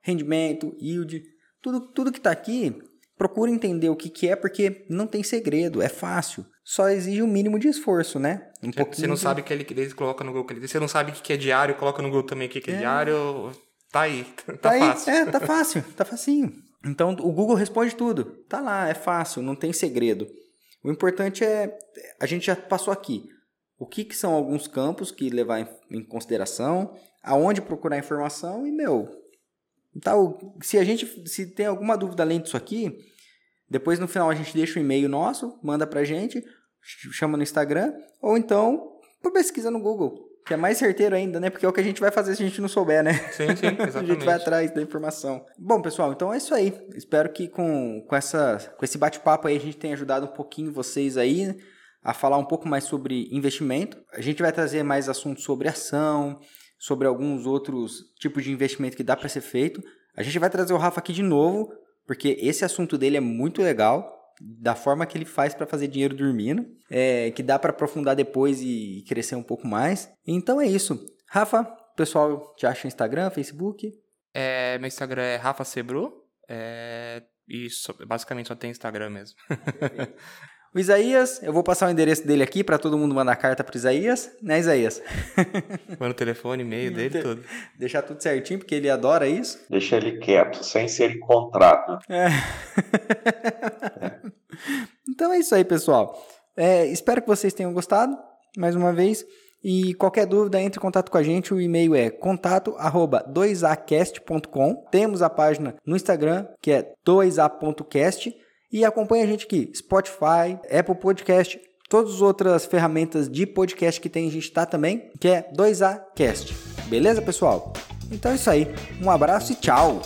rendimento, yield, tudo, tudo que está aqui procura entender o que, que é, porque não tem segredo, é fácil. Só exige um mínimo de esforço, né? Um você, você não de... sabe o que é liquidez, coloca no Google. Você não sabe o que é diário, coloca no Google também o que é, é. diário. Tá aí, tá, tá fácil. Aí. É, tá fácil, tá facinho. Então o Google responde tudo. Tá lá, é fácil, não tem segredo. O importante é, a gente já passou aqui. O que, que são alguns campos que levar em, em consideração, aonde procurar informação e, meu, então, se a gente se tem alguma dúvida além disso aqui, depois no final a gente deixa o um e-mail nosso, manda pra gente, chama no Instagram, ou então pesquisa no Google, que é mais certeiro ainda, né? Porque é o que a gente vai fazer se a gente não souber, né? Sim, sim, exatamente. a gente vai atrás da informação. Bom, pessoal, então é isso aí. Espero que com, com, essa, com esse bate-papo aí a gente tenha ajudado um pouquinho vocês aí a falar um pouco mais sobre investimento. A gente vai trazer mais assuntos sobre ação, sobre alguns outros tipos de investimento que dá para ser feito. A gente vai trazer o Rafa aqui de novo, porque esse assunto dele é muito legal, da forma que ele faz para fazer dinheiro dormindo, é, que dá para aprofundar depois e crescer um pouco mais. Então é isso. Rafa, pessoal te acha no Instagram, Facebook? É, meu Instagram é Rafa Sebru. É, e basicamente só tem Instagram mesmo. O Isaías, eu vou passar o endereço dele aqui para todo mundo mandar carta pro Isaías, né, Isaías? Manda o telefone, e-mail dele, tudo. Deixar tudo certinho, porque ele adora isso. Deixa ele quieto, sem ser contrato. É. então é isso aí, pessoal. É, espero que vocês tenham gostado, mais uma vez. E qualquer dúvida, entre em contato com a gente. O e-mail é contato@2acast.com. Temos a página no Instagram, que é 2a.cast. E acompanha a gente aqui, Spotify, Apple Podcast, todas as outras ferramentas de podcast que tem a gente tá também, que é 2A Cast. Beleza, pessoal? Então é isso aí. Um abraço e tchau!